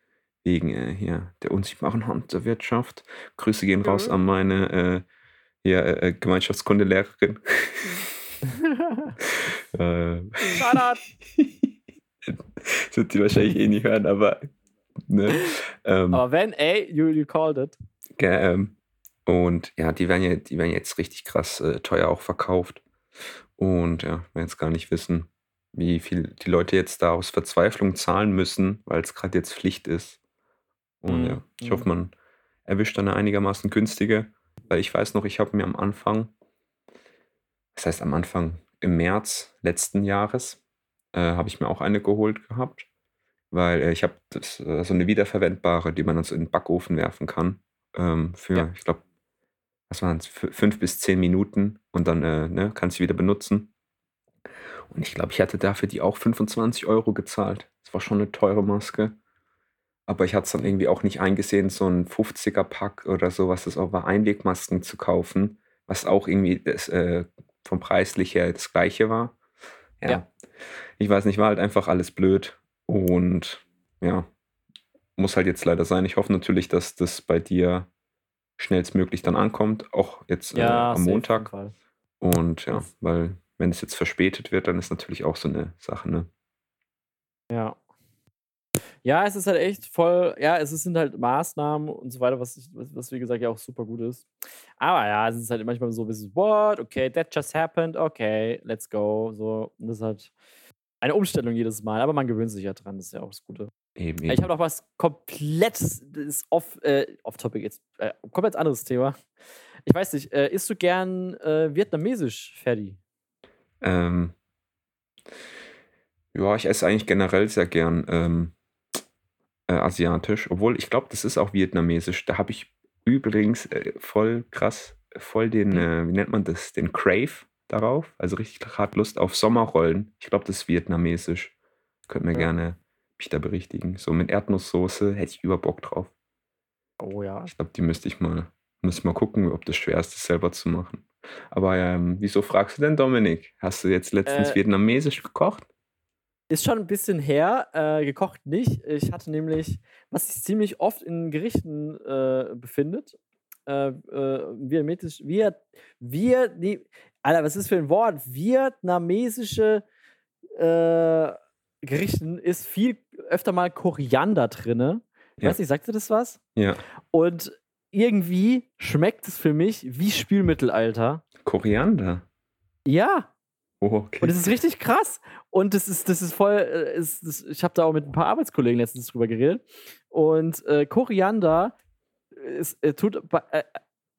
[SPEAKER 1] wegen äh, hier der unsichtbaren Hand der Wirtschaft. Grüße gehen raus
[SPEAKER 2] Mhm.
[SPEAKER 1] an meine äh, hier, äh, Gemeinschaftskundelehrerin. [LAUGHS] [LAUGHS] äh, das [LAUGHS] wird sie wahrscheinlich eh nicht hören, aber ne? Ähm,
[SPEAKER 2] Aber wenn, ey, you, you called it.
[SPEAKER 1] Ähm, und ja, die werden ja, die werden jetzt richtig krass äh, teuer auch verkauft. Und ja, wir jetzt gar nicht wissen, wie viel die Leute jetzt da aus Verzweiflung zahlen müssen, weil es gerade jetzt Pflicht ist. Und
[SPEAKER 2] Mhm,
[SPEAKER 1] ja, ich
[SPEAKER 2] mhm.
[SPEAKER 1] hoffe, man erwischt eine einigermaßen günstige, weil ich weiß noch, ich habe mir am Anfang, das heißt am Anfang im März letzten Jahres, äh, habe ich mir auch eine geholt gehabt, weil äh, ich habe äh, so eine wiederverwendbare, die man dann so in den Backofen werfen kann, ähm, für,
[SPEAKER 2] Ja.
[SPEAKER 1] ich glaube, was waren es, fünf bis zehn Minuten und dann äh, ne, kannst du wieder benutzen. Und ich glaube, ich hatte dafür die auch 25 Euro gezahlt. Das war schon eine teure Maske. Aber ich hatte es dann irgendwie auch nicht eingesehen, so ein 50er-Pack oder so, was das auch war, Einwegmasken zu kaufen, was auch irgendwie das, äh, vom Preislich her das gleiche war. Ja.
[SPEAKER 2] Ja.
[SPEAKER 1] Ich weiß nicht, war halt einfach alles blöd. Und ja, muss halt jetzt leider sein. Ich hoffe natürlich, dass das bei dir schnellstmöglich dann ankommt, auch jetzt äh,
[SPEAKER 2] Ja,
[SPEAKER 1] am
[SPEAKER 2] auf jeden
[SPEAKER 1] Montag. Und ja, weil wenn es jetzt verspätet wird, dann ist natürlich auch so eine Sache, ne?
[SPEAKER 2] ja. Ja, es ist halt echt voll, ja, es sind halt Maßnahmen und so weiter, was, was, was wie gesagt ja auch super gut ist. Aber ja, es ist halt manchmal so ein bisschen, what, okay, that just happened, okay, let's go. So, und das ist halt eine Umstellung jedes Mal, aber man gewöhnt sich ja dran, das ist ja auch das Gute.
[SPEAKER 1] Eben,
[SPEAKER 2] Ich
[SPEAKER 1] eben.
[SPEAKER 2] habe noch was komplett das ist off, äh, off-topic jetzt, äh, komplett anderes Thema. Ich weiß nicht, äh, isst du gern äh, vietnamesisch, Ferdi?
[SPEAKER 1] Ähm, ja, ich esse eigentlich generell sehr gern ähm, äh, asiatisch, obwohl ich glaube, das ist auch vietnamesisch. Da habe ich übrigens äh, voll krass, voll den,
[SPEAKER 2] Hm.
[SPEAKER 1] äh, wie nennt man das, den Crave darauf. Also richtig hart Lust auf Sommerrollen. Ich glaube, das ist vietnamesisch. Könnt mir
[SPEAKER 2] Ja.
[SPEAKER 1] gerne mich da berichtigen. So mit Erdnusssoße hätte ich über Bock drauf.
[SPEAKER 2] Oh ja.
[SPEAKER 1] Ich glaube, die müsste ich mal, müsste ich mal gucken, ob das schwer ist, das selber zu machen. Aber ähm, wieso fragst du denn, Dominik? Hast du jetzt letztens
[SPEAKER 2] Äh,
[SPEAKER 1] vietnamesisch gekocht?
[SPEAKER 2] Ist schon ein bisschen her, äh, gekocht nicht. Ich hatte nämlich, was sich ziemlich oft in Gerichten äh, befindet, äh, äh, vietnamesisch, Viet, Viet, Alter, was ist für ein Wort? Vietnamesische äh, Gerichten ist viel öfter mal Koriander drinne. Ich
[SPEAKER 1] Ja.
[SPEAKER 2] weiß nicht, sagt dir das was?
[SPEAKER 1] Ja.
[SPEAKER 2] Und irgendwie schmeckt es für mich wie Spülmittelalter.
[SPEAKER 1] Koriander.
[SPEAKER 2] Ja,
[SPEAKER 1] Oh,
[SPEAKER 2] und
[SPEAKER 1] okay.
[SPEAKER 2] das ist richtig krass. Und das ist, das ist voll, äh, ist, das, ich habe da auch mit ein paar Arbeitskollegen letztens drüber geredet. Und äh, Koriander ist, äh, tut, bei- äh,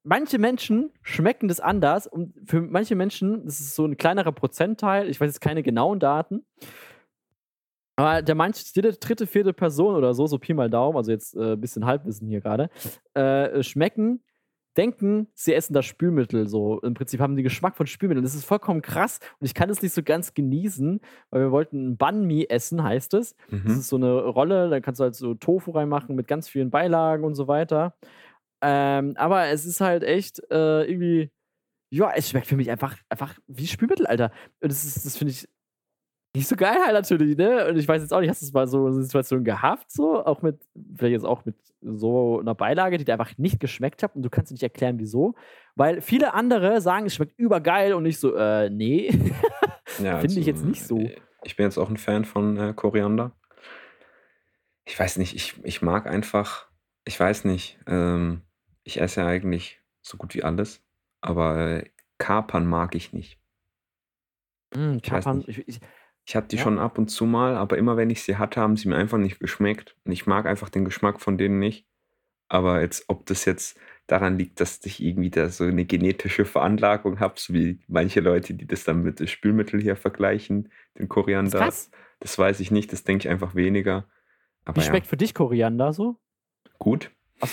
[SPEAKER 2] manche Menschen schmecken das anders und für manche Menschen, das ist so ein kleinerer Prozentteil, ich weiß jetzt keine genauen Daten, aber der manche, jede dritte, vierte Person oder so, so Pi mal Daumen, also jetzt ein äh, bisschen Halbwissen hier gerade, äh, schmecken, denken, sie essen das Spülmittel so. Im Prinzip haben die Geschmack von Spülmitteln. Das ist vollkommen krass und ich kann es nicht so ganz genießen, weil wir wollten ein Banh Mi essen, heißt es. Das
[SPEAKER 1] Mhm.
[SPEAKER 2] ist so eine Rolle, da kannst du halt so Tofu reinmachen mit ganz vielen Beilagen und so weiter. Ähm, aber es ist halt echt äh, irgendwie, ja, es schmeckt für mich einfach, einfach wie Spülmittel, Alter. Und das, ist- das finde ich nicht so geil halt natürlich, ne? Und ich weiß jetzt auch nicht, hast du mal so eine Situation gehabt, so, auch mit, vielleicht jetzt auch mit so einer Beilage, die dir einfach nicht geschmeckt hat und du kannst dir nicht erklären, wieso. Weil viele andere sagen, es schmeckt übergeil und nicht so, äh, nee. [LAUGHS]
[SPEAKER 1] Ja,
[SPEAKER 2] Finde ich
[SPEAKER 1] also,
[SPEAKER 2] jetzt nicht so.
[SPEAKER 1] äh, Ich bin jetzt auch ein Fan von äh, Koriander. Ich weiß nicht, ich, ich mag einfach, ich weiß nicht, ähm, ich esse ja eigentlich so gut wie alles, aber Kapern mag ich nicht.
[SPEAKER 2] Mm,
[SPEAKER 1] Ich
[SPEAKER 2] Kapern,
[SPEAKER 1] nicht.
[SPEAKER 2] ich, ich,
[SPEAKER 1] Ich hatte die
[SPEAKER 2] Ja.
[SPEAKER 1] schon ab und zu mal, aber immer wenn ich sie hatte, haben sie mir einfach nicht geschmeckt. Und ich mag einfach den Geschmack von denen nicht. Aber jetzt, ob das jetzt daran liegt, dass ich irgendwie da so eine genetische Veranlagung habe, so wie manche Leute, die das dann mit dem Spülmittel hier vergleichen, den Koriander,
[SPEAKER 2] krass.
[SPEAKER 1] das weiß ich nicht, das denke ich einfach weniger.
[SPEAKER 2] Wie
[SPEAKER 1] Aber ja,
[SPEAKER 2] schmeckt für dich Koriander so?
[SPEAKER 1] gut.
[SPEAKER 2] Ach.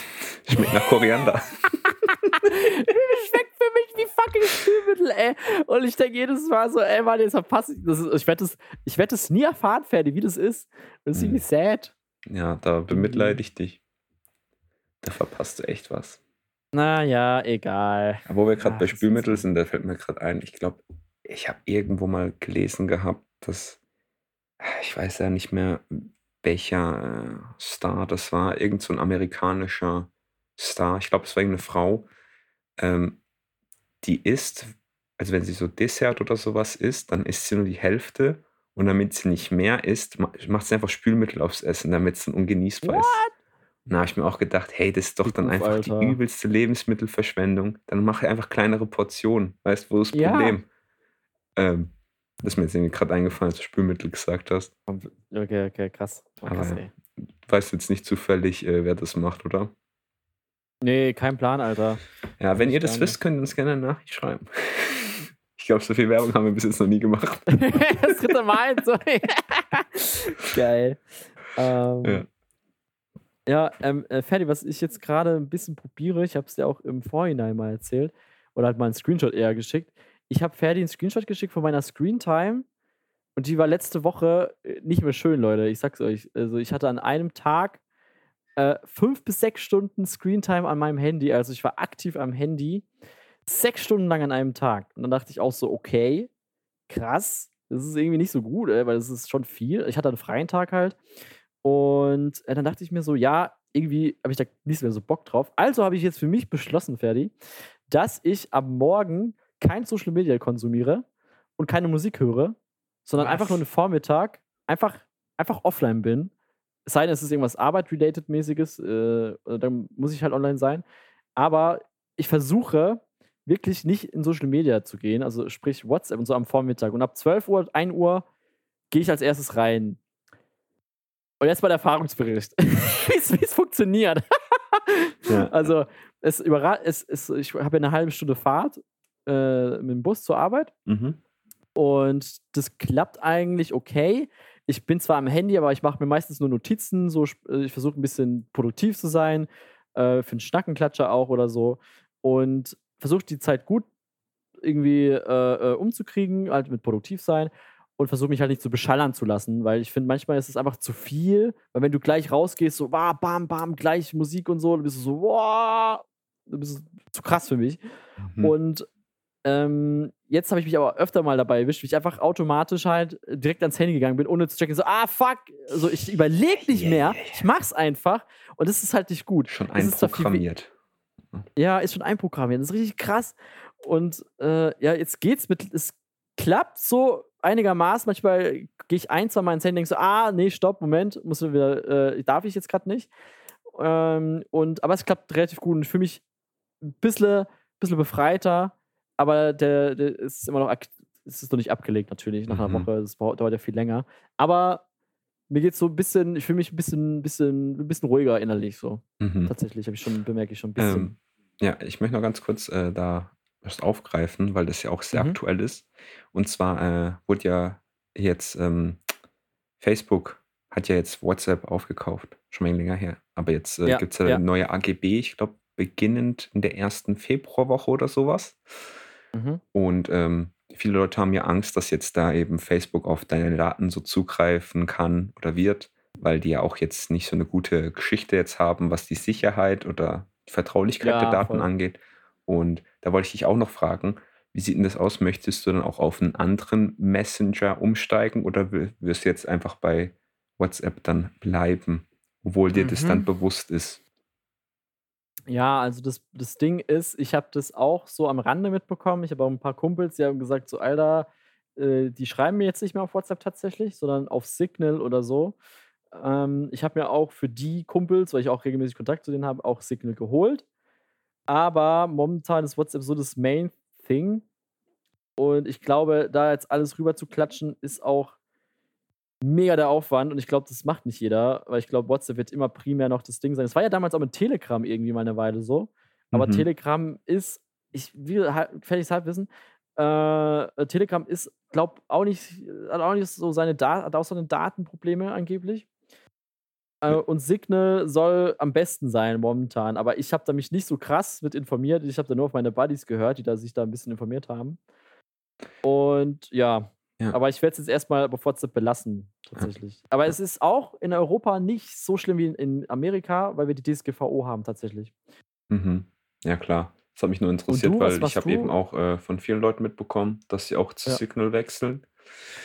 [SPEAKER 1] Schmeckt nach Koriander. [LAUGHS]
[SPEAKER 2] schmeckt für mich wie fucking Spülmittel, ey. Und ich denke jedes Mal so, ey, Mann, jetzt verpasse ich das. Ist, ich werde ich werd das nie erfahren, Ferdi, wie das ist. Das ist
[SPEAKER 1] Hm.
[SPEAKER 2] irgendwie sad.
[SPEAKER 1] Ja, da bemitleide ich dich. Da verpasst du echt was.
[SPEAKER 2] Naja, egal.
[SPEAKER 1] Aber wo wir gerade bei Spülmittel sind, da fällt mir gerade ein, ich glaube, ich habe irgendwo mal gelesen gehabt, dass, ich weiß ja nicht mehr, welcher äh, Star das war, irgend so ein amerikanischer Star, ich glaube, es war irgendeine Frau, ähm, die isst, also wenn sie so Dessert oder sowas isst, dann isst sie nur die Hälfte und damit sie nicht mehr isst, ma- macht sie einfach Spülmittel aufs Essen, damit es dann ungenießbar ist. Und da habe ich mir auch gedacht, hey, das ist doch dann einfach
[SPEAKER 2] Alter.
[SPEAKER 1] die übelste Lebensmittelverschwendung. Dann mache einfach kleinere Portionen. Weißt du, wo ist das
[SPEAKER 2] Ja.
[SPEAKER 1] Problem? Ähm, ist mir jetzt irgendwie gerade eingefallen, als du Spülmittel gesagt hast.
[SPEAKER 2] Okay, okay, krass. Oh,
[SPEAKER 1] Aber
[SPEAKER 2] krass ey.
[SPEAKER 1] Weißt jetzt nicht zufällig, äh, wer das macht, oder?
[SPEAKER 2] Nee, kein Plan, Alter.
[SPEAKER 1] Ja, wenn
[SPEAKER 2] ich
[SPEAKER 1] ihr das wisst, könnt ihr uns gerne eine Nachricht schreiben. [LAUGHS] Ich glaube, so viel Werbung haben wir bis jetzt noch nie gemacht. [LAUGHS]
[SPEAKER 2] das dritte Mal. [LAUGHS] Sorry. Geil. Ähm,
[SPEAKER 1] Ja.
[SPEAKER 2] ja, ähm, äh, Ferdi, was ich jetzt gerade ein bisschen probiere, ich habe es dir auch im Vorhinein mal erzählt, oder halt mal einen Screenshot eher geschickt. Ich habe Ferdi einen Screenshot geschickt von meiner Screentime und die war letzte Woche äh, nicht mehr schön, Leute. Ich sag's euch. Also, ich hatte an einem Tag äh, fünf bis sechs Stunden Screentime an meinem Handy. Also, ich war aktiv am Handy. Sechs Stunden lang an einem Tag. Und dann dachte ich auch so, okay, krass. Das ist irgendwie nicht so gut, ey, weil das ist schon viel. Ich hatte einen freien Tag halt. Und äh, dann dachte ich mir so, ja, irgendwie habe ich da nicht mehr so Bock drauf. Also habe ich jetzt für mich beschlossen, Ferdi, dass ich am Morgen kein Social Media konsumiere und keine Musik höre, sondern
[SPEAKER 1] Was?
[SPEAKER 2] einfach nur einen Vormittag einfach, einfach offline bin. Es sei denn, es ist irgendwas Arbeit-related-mäßiges, äh, dann muss ich halt online sein. Aber ich versuche wirklich nicht in Social Media zu gehen, also sprich WhatsApp und so am Vormittag. Und ab 12 Uhr, 1 Uhr gehe ich als erstes rein. Und jetzt mal der Erfahrungsbericht, [LAUGHS] wie es funktioniert.
[SPEAKER 1] Ja.
[SPEAKER 2] Also, es überra es, es, ich habe ja eine halbe Stunde Fahrt äh, mit dem Bus zur Arbeit.
[SPEAKER 1] Mhm.
[SPEAKER 2] Und das klappt eigentlich okay. Ich bin zwar am Handy, aber ich mache mir meistens nur Notizen. So, äh, ich versuche ein bisschen produktiv zu sein, äh, für einen Schnackenklatscher auch oder so. Und versuche die Zeit gut irgendwie äh, äh, umzukriegen, halt mit produktiv sein. Und versuche mich halt nicht zu beschallern zu lassen, weil ich finde, manchmal ist es einfach zu viel. Weil wenn du gleich rausgehst, so, wah, bam, bam, gleich Musik und so, dann bist du so, wow, du bist zu krass für mich.
[SPEAKER 1] Mhm.
[SPEAKER 2] Und ähm, jetzt habe ich mich aber öfter mal dabei erwischt, wie ich einfach automatisch halt direkt ans Handy gegangen bin, ohne zu checken. So, ah, fuck. So, ich überlege nicht
[SPEAKER 1] Yeah,
[SPEAKER 2] mehr.
[SPEAKER 1] yeah, yeah.
[SPEAKER 2] Ich mach's einfach. Und das ist halt nicht gut.
[SPEAKER 1] Schon
[SPEAKER 2] Es
[SPEAKER 1] einprogrammiert.
[SPEAKER 2] Ja, ist schon einprogrammiert. Das ist richtig krass. Und äh, ja, jetzt geht's mit. Es klappt so einigermaßen. Manchmal gehe ich ein, zwei Mal ins Handy und denke so, ah, nee, stopp, Moment, muss wieder, äh, darf ich jetzt gerade nicht. Ähm, und, aber es klappt relativ gut und ich fühle mich ein bisschen, bisschen befreiter, aber der, der ist immer noch, es ist noch nicht abgelegt natürlich nach einer
[SPEAKER 1] Mhm.
[SPEAKER 2] Woche. Das dauert ja viel länger. Aber mir geht so ein bisschen, ich fühle mich ein bisschen, bisschen, ein bisschen ruhiger innerlich so.
[SPEAKER 1] Mhm.
[SPEAKER 2] Tatsächlich, habe ich schon, bemerke ich schon ein bisschen.
[SPEAKER 1] Ähm, ja, ich möchte noch ganz kurz äh, da was aufgreifen, weil das ja auch sehr
[SPEAKER 2] Mhm.
[SPEAKER 1] aktuell ist. Und zwar äh, wurde ja jetzt ähm, Facebook hat ja jetzt WhatsApp aufgekauft, schon mal länger her. Aber jetzt äh,
[SPEAKER 2] Ja,
[SPEAKER 1] gibt es ja,
[SPEAKER 2] ja.
[SPEAKER 1] neue AGB, ich glaube beginnend in der ersten Februarwoche oder sowas.
[SPEAKER 2] Mhm.
[SPEAKER 1] Und ähm, viele Leute haben ja Angst, dass jetzt da eben Facebook auf deine Daten so zugreifen kann oder wird, weil die ja auch jetzt nicht so eine gute Geschichte jetzt haben, was die Sicherheit oder die Vertraulichkeit
[SPEAKER 2] Ja,
[SPEAKER 1] der Daten
[SPEAKER 2] voll.
[SPEAKER 1] angeht. Und da wollte ich dich auch noch fragen, wie sieht denn das aus? Möchtest du dann auch auf einen anderen Messenger umsteigen oder wi- wirst du jetzt einfach bei WhatsApp dann bleiben, obwohl dir das dann
[SPEAKER 2] Mhm.
[SPEAKER 1] bewusst ist?
[SPEAKER 2] Ja, also das, das Ding ist, ich habe das auch so am Rande mitbekommen. Ich habe auch ein paar Kumpels, die haben gesagt, so, Alter, äh, die schreiben mir jetzt nicht mehr auf WhatsApp tatsächlich, sondern auf Signal oder so. Ähm, ich habe mir auch für die Kumpels, weil ich auch regelmäßig Kontakt zu denen habe, auch Signal geholt. Aber momentan ist WhatsApp so das Main Thing. Und ich glaube, da jetzt alles rüber zu klatschen, ist auch mega der Aufwand. Und ich glaube, das macht nicht jeder, weil ich glaube, WhatsApp wird immer primär noch das Ding sein. Es war ja damals auch mit Telegram irgendwie mal eine Weile so. Aber
[SPEAKER 1] Mhm.
[SPEAKER 2] Telegram ist, ich will halt, fertiges Halbwissen, äh, Telegram ist, glaub auch nicht, hat auch nicht so seine Daten, hat auch so eine Datenprobleme angeblich. Äh, und Signal soll am besten sein momentan. Aber ich habe da mich nicht so krass mit informiert. Ich habe da nur auf meine Buddies gehört, die da sich da ein bisschen informiert haben. Und ja,
[SPEAKER 1] Ja.
[SPEAKER 2] aber ich werde es jetzt erstmal auf WhatsApp belassen, tatsächlich. Aber es ist auch in Europa nicht so schlimm wie in, Amerika, weil wir die DSGVO haben, tatsächlich.
[SPEAKER 1] Mhm. Ja, klar. Das hat mich nur interessiert,
[SPEAKER 2] du,
[SPEAKER 1] weil ich habe eben auch äh, von vielen Leuten mitbekommen, dass sie auch zu
[SPEAKER 2] Ja.
[SPEAKER 1] Signal wechseln.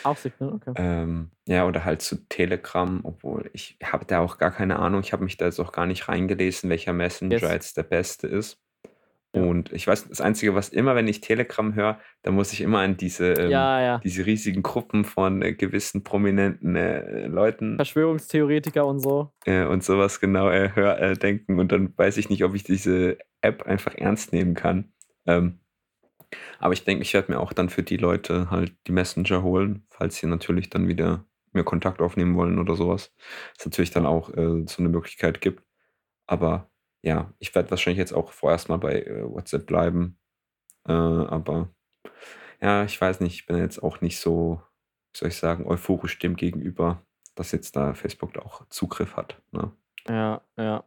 [SPEAKER 2] Auch Signal, okay.
[SPEAKER 1] Ähm, ja, oder halt zu Telegram, obwohl ich habe da auch gar keine Ahnung. Ich habe mich da jetzt auch gar nicht reingelesen, welcher Messenger
[SPEAKER 2] Yes.
[SPEAKER 1] jetzt der beste ist.
[SPEAKER 2] Ja.
[SPEAKER 1] Und ich weiß, das Einzige, was immer, wenn ich Telegram höre, da muss ich immer an diese, ähm,
[SPEAKER 2] ja, ja.
[SPEAKER 1] diese riesigen Gruppen von äh, gewissen prominenten äh, Leuten
[SPEAKER 2] Verschwörungstheoretiker und so.
[SPEAKER 1] äh, und sowas genau äh, hör, äh, denken. Und dann weiß ich nicht, ob ich diese App einfach ernst nehmen kann. Ähm, aber ich denke, ich werde mir auch dann für die Leute halt die Messenger holen, falls sie natürlich dann wieder mir Kontakt aufnehmen wollen oder sowas. Es natürlich dann auch äh, so eine Möglichkeit gibt. Aber ja, ich werde wahrscheinlich jetzt auch vorerst mal bei äh, WhatsApp bleiben. Äh, aber ja, ich weiß nicht, ich bin jetzt auch nicht so, wie soll ich sagen, euphorisch dem gegenüber, dass jetzt da Facebook da auch Zugriff hat. Ne?
[SPEAKER 2] Ja, ja.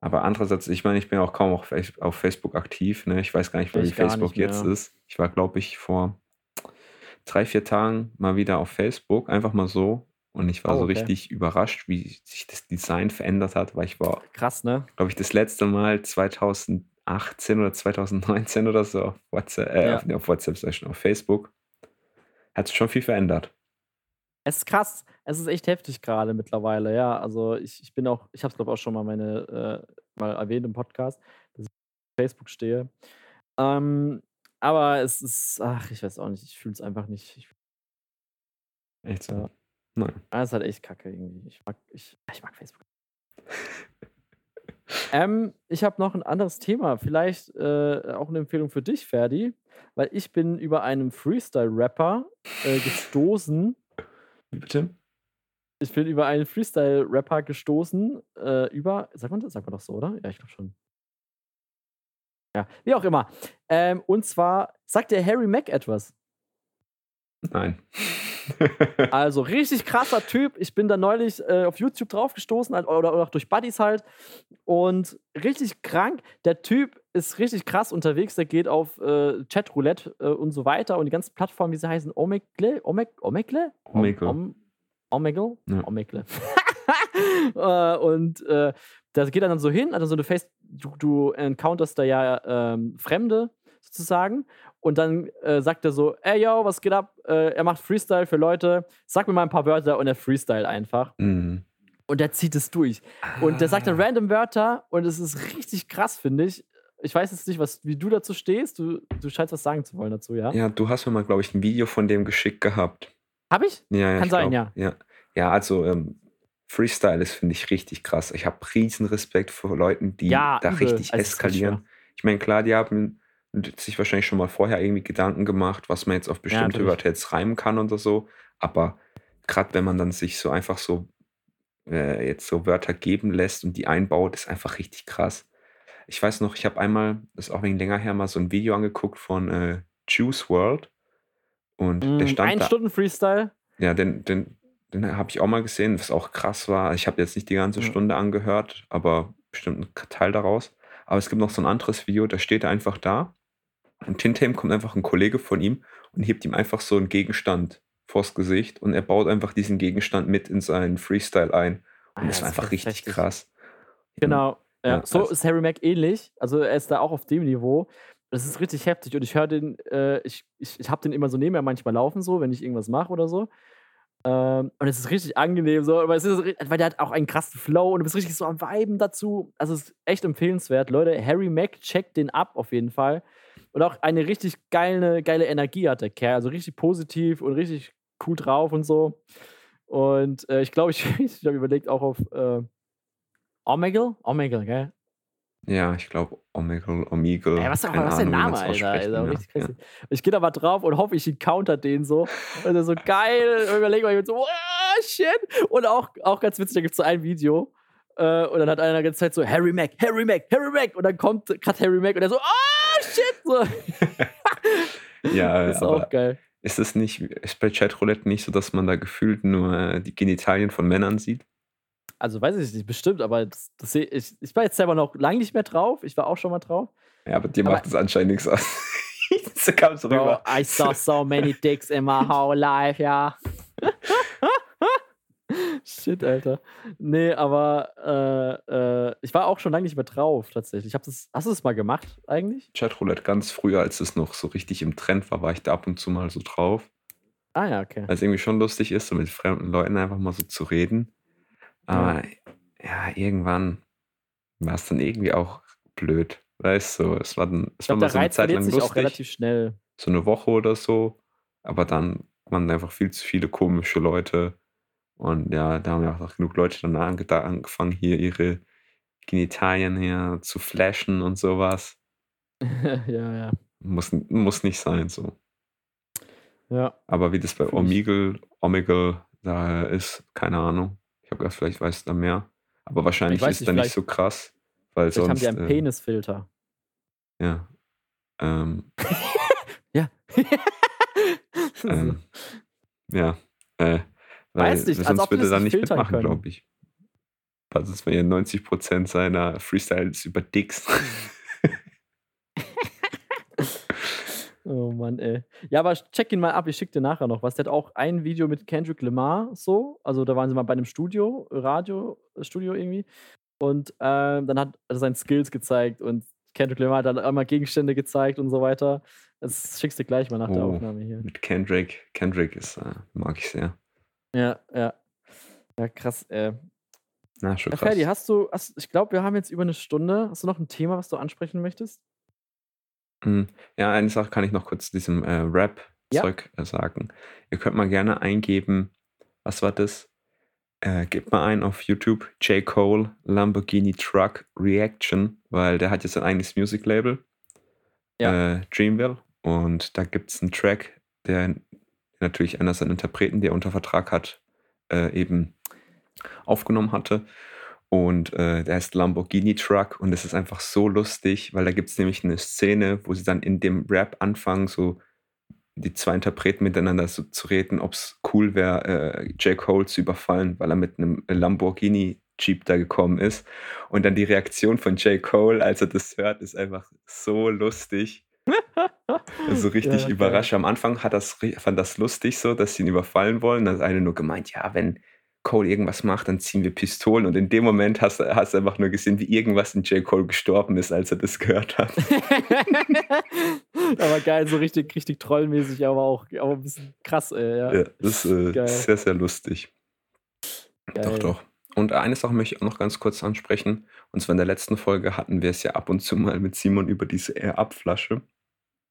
[SPEAKER 1] Aber andererseits, ich meine, ich bin auch kaum auf, auf Facebook aktiv. Ne? Ich weiß gar nicht, wie Facebook jetzt ist. Ich war, glaube ich, vor drei, vier Tagen mal wieder auf Facebook, einfach mal so. Und ich war
[SPEAKER 2] Oh,
[SPEAKER 1] so
[SPEAKER 2] okay.
[SPEAKER 1] richtig überrascht, wie sich das Design verändert hat, weil ich war,
[SPEAKER 2] Krass, ne?
[SPEAKER 1] glaube ich, das letzte Mal 2018 oder 2019 oder so auf WhatsApp, äh,
[SPEAKER 2] Ja.
[SPEAKER 1] auf, nee, auf WhatsApp, ich schon, auf Facebook. Hat sich schon viel verändert.
[SPEAKER 2] Es ist krass. Es ist echt heftig gerade mittlerweile, ja. Also ich, ich bin auch, ich habe es glaube auch schon mal meine äh, mal erwähnt im Podcast, dass ich auf Facebook stehe. Ähm, aber es ist, ach, ich weiß auch nicht, ich fühle es einfach nicht. Ich,
[SPEAKER 1] Echt so?
[SPEAKER 2] ja.
[SPEAKER 1] Nein.
[SPEAKER 2] Ah, es ist halt echt kacke irgendwie. Ich mag, ich, ich mag Facebook. Ähm, ich habe noch ein anderes Thema. Vielleicht äh, auch eine Empfehlung für dich, Ferdi, weil ich bin über einen Freestyle-Rapper äh, gestoßen.
[SPEAKER 1] Wie bitte?
[SPEAKER 2] Ich bin über einen Freestyle-Rapper gestoßen. Äh, über, sagt man das? Sagt man doch so, oder? Ja, ich glaube schon. Ja, wie auch immer. Ähm, und zwar sagt der Harry Mack etwas.
[SPEAKER 1] Nein. [LAUGHS]
[SPEAKER 2] Also richtig krasser Typ. Ich bin da neulich äh, auf YouTube draufgestoßen halt, oder, oder auch durch Buddies halt. Und richtig krank. Der Typ ist richtig krass unterwegs. Der geht auf äh, Chatroulette äh, und so weiter. Und die ganzen Plattformen, wie sie heißen, Omegle? Omegle? Omegle?
[SPEAKER 1] Omegle.
[SPEAKER 2] Om, Omegle?
[SPEAKER 1] Ja.
[SPEAKER 2] Omegle. [LAUGHS] äh, und äh, da geht dann so hin, also so eine Face, du, du encounterst da ja ähm, Fremde sozusagen. Und dann äh, sagt er so, ey yo, was geht ab? Äh, er macht Freestyle für Leute, sag mir mal ein paar Wörter und er freestyle einfach.
[SPEAKER 1] Mhm.
[SPEAKER 2] Und der zieht es durch. Und der sagt dann random Wörter und es ist richtig krass, finde ich. Ich weiß jetzt nicht, was, wie du dazu stehst. Du, du scheinst was sagen zu wollen dazu, ja?
[SPEAKER 1] Ja, du hast mir mal, glaube ich, ein Video von dem geschickt gehabt.
[SPEAKER 2] Hab ich?
[SPEAKER 1] Ja, ja,
[SPEAKER 2] Kann sein,
[SPEAKER 1] glaub, ja. Ja, also ähm, Freestyle ist, finde ich, richtig krass. Ich habe riesen Respekt vor Leuten, die
[SPEAKER 2] Ja,
[SPEAKER 1] da
[SPEAKER 2] übel.
[SPEAKER 1] richtig
[SPEAKER 2] Also,
[SPEAKER 1] eskalieren. Ich meine, klar, die haben sich wahrscheinlich schon mal vorher irgendwie Gedanken gemacht, was man jetzt auf bestimmte
[SPEAKER 2] natürlich.
[SPEAKER 1] Wörter jetzt reimen kann oder so. Aber gerade wenn man dann sich so einfach so äh, jetzt so Wörter geben lässt und die einbaut, ist einfach richtig krass. Ich weiß noch, ich habe einmal, das ist auch wegen länger her, mal so ein Video angeguckt von äh, Juice World. Und der
[SPEAKER 2] Mm,
[SPEAKER 1] stand
[SPEAKER 2] Ein
[SPEAKER 1] da.
[SPEAKER 2] Stunden Freestyle.
[SPEAKER 1] Ja, den, den, den habe ich auch mal gesehen, was auch krass war. Ich habe jetzt nicht die ganze
[SPEAKER 2] Ja.
[SPEAKER 1] Stunde angehört, aber bestimmt einen Teil daraus. Aber es gibt noch so ein anderes Video, da steht er einfach da und hinter ihm kommt einfach ein Kollege von ihm und hebt ihm einfach so einen Gegenstand vors Gesicht und er baut einfach diesen Gegenstand mit in seinen Freestyle ein. Und
[SPEAKER 2] Ah,
[SPEAKER 1] das war
[SPEAKER 2] ist
[SPEAKER 1] einfach richtig
[SPEAKER 2] heftig.
[SPEAKER 1] krass.
[SPEAKER 2] Genau. Ja,
[SPEAKER 1] Ja,
[SPEAKER 2] so
[SPEAKER 1] also-
[SPEAKER 2] ist Harry Mack ähnlich. Also er ist da auch auf dem Niveau. Das ist richtig heftig. Und ich höre den, äh, ich, ich, ich habe den immer so neben mir manchmal laufen, so, wenn ich irgendwas mache oder so. Ähm, und es ist richtig angenehm, so, aber es ist, weil der hat auch einen krassen Flow und du bist richtig so am Viben dazu. Also es ist echt empfehlenswert. Leute, Harry Mack, checkt den ab auf jeden Fall. Und auch eine richtig geile, geile Energie hat der Kerl. Also richtig positiv und richtig cool drauf und so. Und äh, ich glaube, [LAUGHS] ich, ich habe überlegt, auch auf äh, Omegle? Omegle, gell?
[SPEAKER 1] Ja, ich glaube Omegle, Omegle.
[SPEAKER 2] Ey, was, was ist der Name, Alter? Alter
[SPEAKER 1] ja.
[SPEAKER 2] richtig
[SPEAKER 1] Ja.
[SPEAKER 2] Ich gehe da mal drauf und hoffe, ich encounter den so. Und so [LAUGHS] geil. Und überlege mal, ich bin so, oh, shit. Und auch, auch ganz witzig, da gibt es so ein Video. Äh, und dann hat einer die ganze Zeit so, Harry Mack, Harry Mack, Harry Mack. Und dann kommt gerade Harry Mack und er so, oh, shit. So. [LAUGHS]
[SPEAKER 1] Ja,
[SPEAKER 2] ist auch geil.
[SPEAKER 1] ist es nicht, ist bei Chatroulette nicht so, dass man da gefühlt nur die Genitalien von Männern sieht?
[SPEAKER 2] Also weiß ich nicht, bestimmt, aber das, das ich, ich war jetzt selber noch lange nicht mehr drauf. Ich war auch schon mal drauf.
[SPEAKER 1] Ja, aber dir
[SPEAKER 2] Aber-
[SPEAKER 1] macht es anscheinend nichts aus. [LAUGHS] so kam es
[SPEAKER 2] Bro,
[SPEAKER 1] rüber.
[SPEAKER 2] I saw so many dicks in my whole life, ja. [LAUGHS] Shit, Alter. Nee, aber äh, äh, ich war auch schon lange nicht mehr drauf, tatsächlich. Hab das, hast du das mal gemacht, eigentlich?
[SPEAKER 1] Chatroulette ganz früher, als es noch so richtig im Trend war, war ich da ab und zu mal so drauf.
[SPEAKER 2] Ah, ja, okay.
[SPEAKER 1] Weil es irgendwie schon lustig ist, so mit fremden Leuten einfach mal so zu reden. Aber ja, irgendwann war es dann irgendwie auch blöd. Weißt du, es war dann, es
[SPEAKER 2] Ich
[SPEAKER 1] war mal so eine
[SPEAKER 2] Reiz
[SPEAKER 1] Zeit lang
[SPEAKER 2] sich auch
[SPEAKER 1] lustig,
[SPEAKER 2] relativ schnell.
[SPEAKER 1] so eine Woche oder so. Aber dann waren einfach viel zu viele komische Leute. Und ja, da haben ja auch genug Leute dann ange da angefangen, hier ihre Genitalien hier zu flashen und sowas. [LAUGHS]
[SPEAKER 2] ja, ja.
[SPEAKER 1] Muss, muss nicht sein so.
[SPEAKER 2] Ja.
[SPEAKER 1] Aber wie das bei Omegle, Omegle da ist, keine Ahnung. Ich habe gedacht, vielleicht weißt du da mehr. Aber wahrscheinlich
[SPEAKER 2] weiß
[SPEAKER 1] ist
[SPEAKER 2] nicht,
[SPEAKER 1] da nicht so krass. Weil
[SPEAKER 2] Vielleicht haben
[SPEAKER 1] sonst.
[SPEAKER 2] die einen
[SPEAKER 1] äh,
[SPEAKER 2] Penisfilter.
[SPEAKER 1] Ja. Ähm, [LAUGHS]
[SPEAKER 2] Ja. [LAUGHS]
[SPEAKER 1] ähm, ja. Äh,
[SPEAKER 2] Weiß nicht,
[SPEAKER 1] sonst würde er dann
[SPEAKER 2] nicht
[SPEAKER 1] mitmachen, glaube ich. Also es ja 90% seiner Freestyles über Dicks. [LAUGHS]
[SPEAKER 2] Oh Mann, ey. Ja, aber check ihn mal ab, ich schick dir nachher noch was. Der hat auch ein Video mit Kendrick Lamar so. Also da waren sie mal bei einem Studio, Radio-Studio irgendwie. Und ähm, dann hat er seine Skills gezeigt und Kendrick Lamar hat dann einmal Gegenstände gezeigt und so weiter. Das schickst du gleich mal nach der
[SPEAKER 1] Oh.
[SPEAKER 2] Aufnahme hier.
[SPEAKER 1] Mit Kendrick. Kendrick ist, äh, mag ich sehr.
[SPEAKER 2] Ja, ja. Ja, krass, ey.
[SPEAKER 1] Na, schon
[SPEAKER 2] Ja,
[SPEAKER 1] krass.
[SPEAKER 2] Ferdi, hast du, hast, ich glaube, wir haben jetzt über eine Stunde. Hast du noch ein Thema, was du ansprechen möchtest?
[SPEAKER 1] Hm, Ja, eine Sache kann ich noch kurz zu diesem äh, Rap-Zeug äh, sagen. Ihr könnt mal gerne eingeben, was war das? Äh, gebt mal ein auf YouTube J. Cole Lamborghini Truck Reaction, weil der hat jetzt ein eigenes Music-Label,
[SPEAKER 2] Ja.
[SPEAKER 1] äh, Dreamville. Und da gibt es einen Track, der natürlich einer seiner Interpreten, der unter Vertrag hat, äh, eben aufgenommen hatte. Und äh, der heißt Lamborghini Truck und es ist einfach so lustig, weil da gibt es nämlich eine Szene, wo sie dann in dem Rap anfangen, so die zwei Interpreten miteinander so zu reden, ob es cool wäre, äh, J. Cole zu überfallen, weil er mit einem Lamborghini Jeep da gekommen ist. Und dann die Reaktion von J. Cole, als er das hört, ist einfach so lustig. Also richtig
[SPEAKER 2] Ja,
[SPEAKER 1] überrascht. Am Anfang hat das, fand das lustig so, dass sie ihn überfallen wollen. Dann hat eine nur gemeint, ja, wenn Cole irgendwas macht, dann ziehen wir Pistolen. Und in dem Moment hast du einfach nur gesehen, wie irgendwas in J. Cole gestorben ist, als er das gehört hat. [LAUGHS]
[SPEAKER 2] aber geil, so richtig, richtig trollmäßig, aber auch aber ein bisschen krass, ey. Ja.
[SPEAKER 1] Ja, das ist äh, sehr, sehr lustig. Doch,
[SPEAKER 2] Geil.
[SPEAKER 1] doch. Und eine Sache möchte ich auch noch ganz kurz ansprechen. Und zwar in der letzten Folge hatten wir es ja ab und zu mal mit Simon über diese Air-Up-Flasche.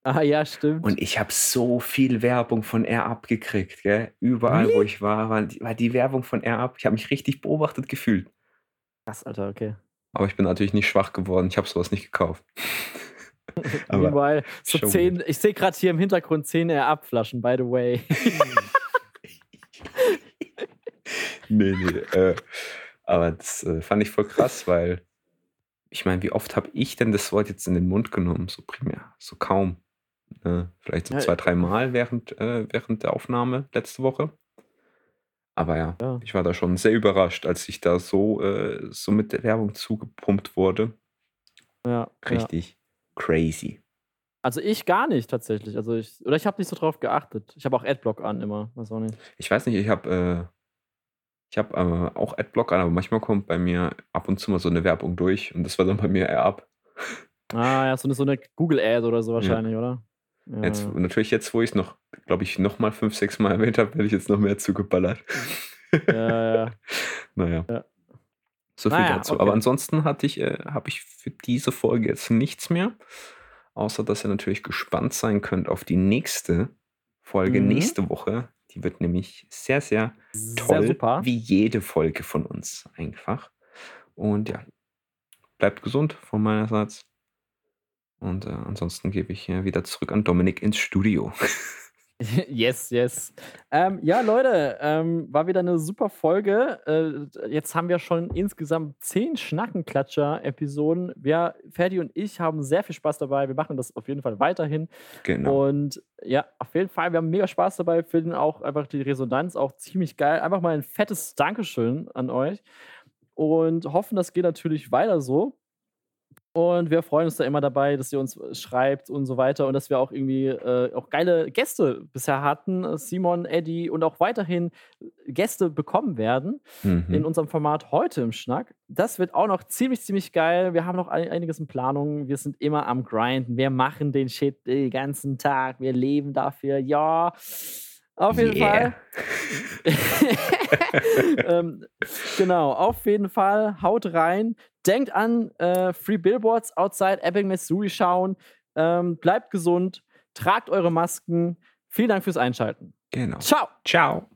[SPEAKER 2] Ah, ja, stimmt.
[SPEAKER 1] Und ich habe so viel Werbung von Air-Up gekriegt. Gell? Überall, wo ich war, war die, war die Werbung von Air-Up. Ich habe mich richtig beobachtet gefühlt.
[SPEAKER 2] krass, Alter, okay.
[SPEAKER 1] Aber ich bin natürlich nicht schwach geworden. Ich habe sowas nicht gekauft. [LAUGHS] Aber
[SPEAKER 2] Meanwhile, so zehn, ich sehe gerade hier im Hintergrund zehn Abflaschen, by the way. [LAUGHS]
[SPEAKER 1] nee, nee. Äh, aber das äh, fand ich voll krass, weil ich meine, wie oft habe ich denn das Wort jetzt in den Mund genommen? So primär, so kaum. Äh, vielleicht so
[SPEAKER 2] Ja,
[SPEAKER 1] zwei, drei Mal während, äh, während der Aufnahme letzte Woche. Aber ja,
[SPEAKER 2] Ja.
[SPEAKER 1] ich war da schon sehr überrascht, als ich da so, äh, so mit der Werbung zugepumpt wurde.
[SPEAKER 2] Ja, ja.
[SPEAKER 1] Richtig crazy.
[SPEAKER 2] Also ich gar nicht tatsächlich. Also ich, oder ich habe nicht so drauf geachtet. Ich habe auch Adblock an immer. Weiß auch nicht.
[SPEAKER 1] Ich weiß nicht, ich habe äh, ich habe äh, auch Adblock an, aber manchmal kommt bei mir ab und zu mal so eine Werbung durch und das war dann bei mir eher ab.
[SPEAKER 2] Ah, ja, so eine, so eine Google-Ad oder so wahrscheinlich, oder? Ja.
[SPEAKER 1] Jetzt, natürlich jetzt, wo ich es noch, glaube ich, noch mal fünf, sechs Mal erwähnt habe, werde ich jetzt noch mehr zugeballert.
[SPEAKER 2] ja, ja. [LAUGHS]
[SPEAKER 1] naja.
[SPEAKER 2] Ja.
[SPEAKER 1] So viel
[SPEAKER 2] Naja,
[SPEAKER 1] dazu.
[SPEAKER 2] okay.
[SPEAKER 1] Aber ansonsten hatte ich, äh, habe ich für diese Folge jetzt nichts mehr. Außer, dass ihr natürlich gespannt sein könnt auf die nächste Folge
[SPEAKER 2] Mhm.
[SPEAKER 1] nächste Woche. Die wird nämlich sehr, sehr
[SPEAKER 2] Sehr
[SPEAKER 1] toll,
[SPEAKER 2] super.
[SPEAKER 1] wie jede Folge von uns einfach. Und ja, bleibt gesund von meinerseits. Und äh, ansonsten gebe ich äh, wieder zurück an Dominik ins Studio. [LAUGHS]
[SPEAKER 2] Yes, yes. Ähm, ja, Leute, ähm, war wieder eine super Folge. Äh, jetzt haben wir schon insgesamt zehn Schnackenklatscher-Episoden. Wir, Ferdi und ich, haben sehr viel Spaß dabei. Wir machen das auf jeden Fall weiterhin.
[SPEAKER 1] genau.
[SPEAKER 2] Und ja, auf jeden Fall, wir haben mega Spaß dabei, finden auch einfach die Resonanz auch ziemlich geil. Einfach mal ein fettes Dankeschön an euch und hoffen, das geht natürlich weiter so. Und wir freuen uns da immer dabei, dass ihr uns schreibt und so weiter und dass wir auch irgendwie äh, auch geile Gäste bisher hatten. Simon, Eddie und auch weiterhin Gäste bekommen werden in
[SPEAKER 1] Mhm.
[SPEAKER 2] unserem Format heute im Schnack. Das wird auch noch ziemlich, ziemlich geil. Wir haben noch ein, einiges in Planung. Wir sind immer am Grinden. Wir machen den Shit den ganzen Tag. Wir leben dafür. Ja, auf jeden
[SPEAKER 1] Yeah.
[SPEAKER 2] Fall. [LAUGHS] [LAUGHS] ähm, genau, auf jeden Fall. Haut rein. Denkt an äh, Free Billboards outside Ebbing, Missouri schauen. Ähm, bleibt gesund. Tragt eure Masken. Vielen Dank fürs Einschalten.
[SPEAKER 1] Genau.
[SPEAKER 2] Ciao.
[SPEAKER 1] Ciao.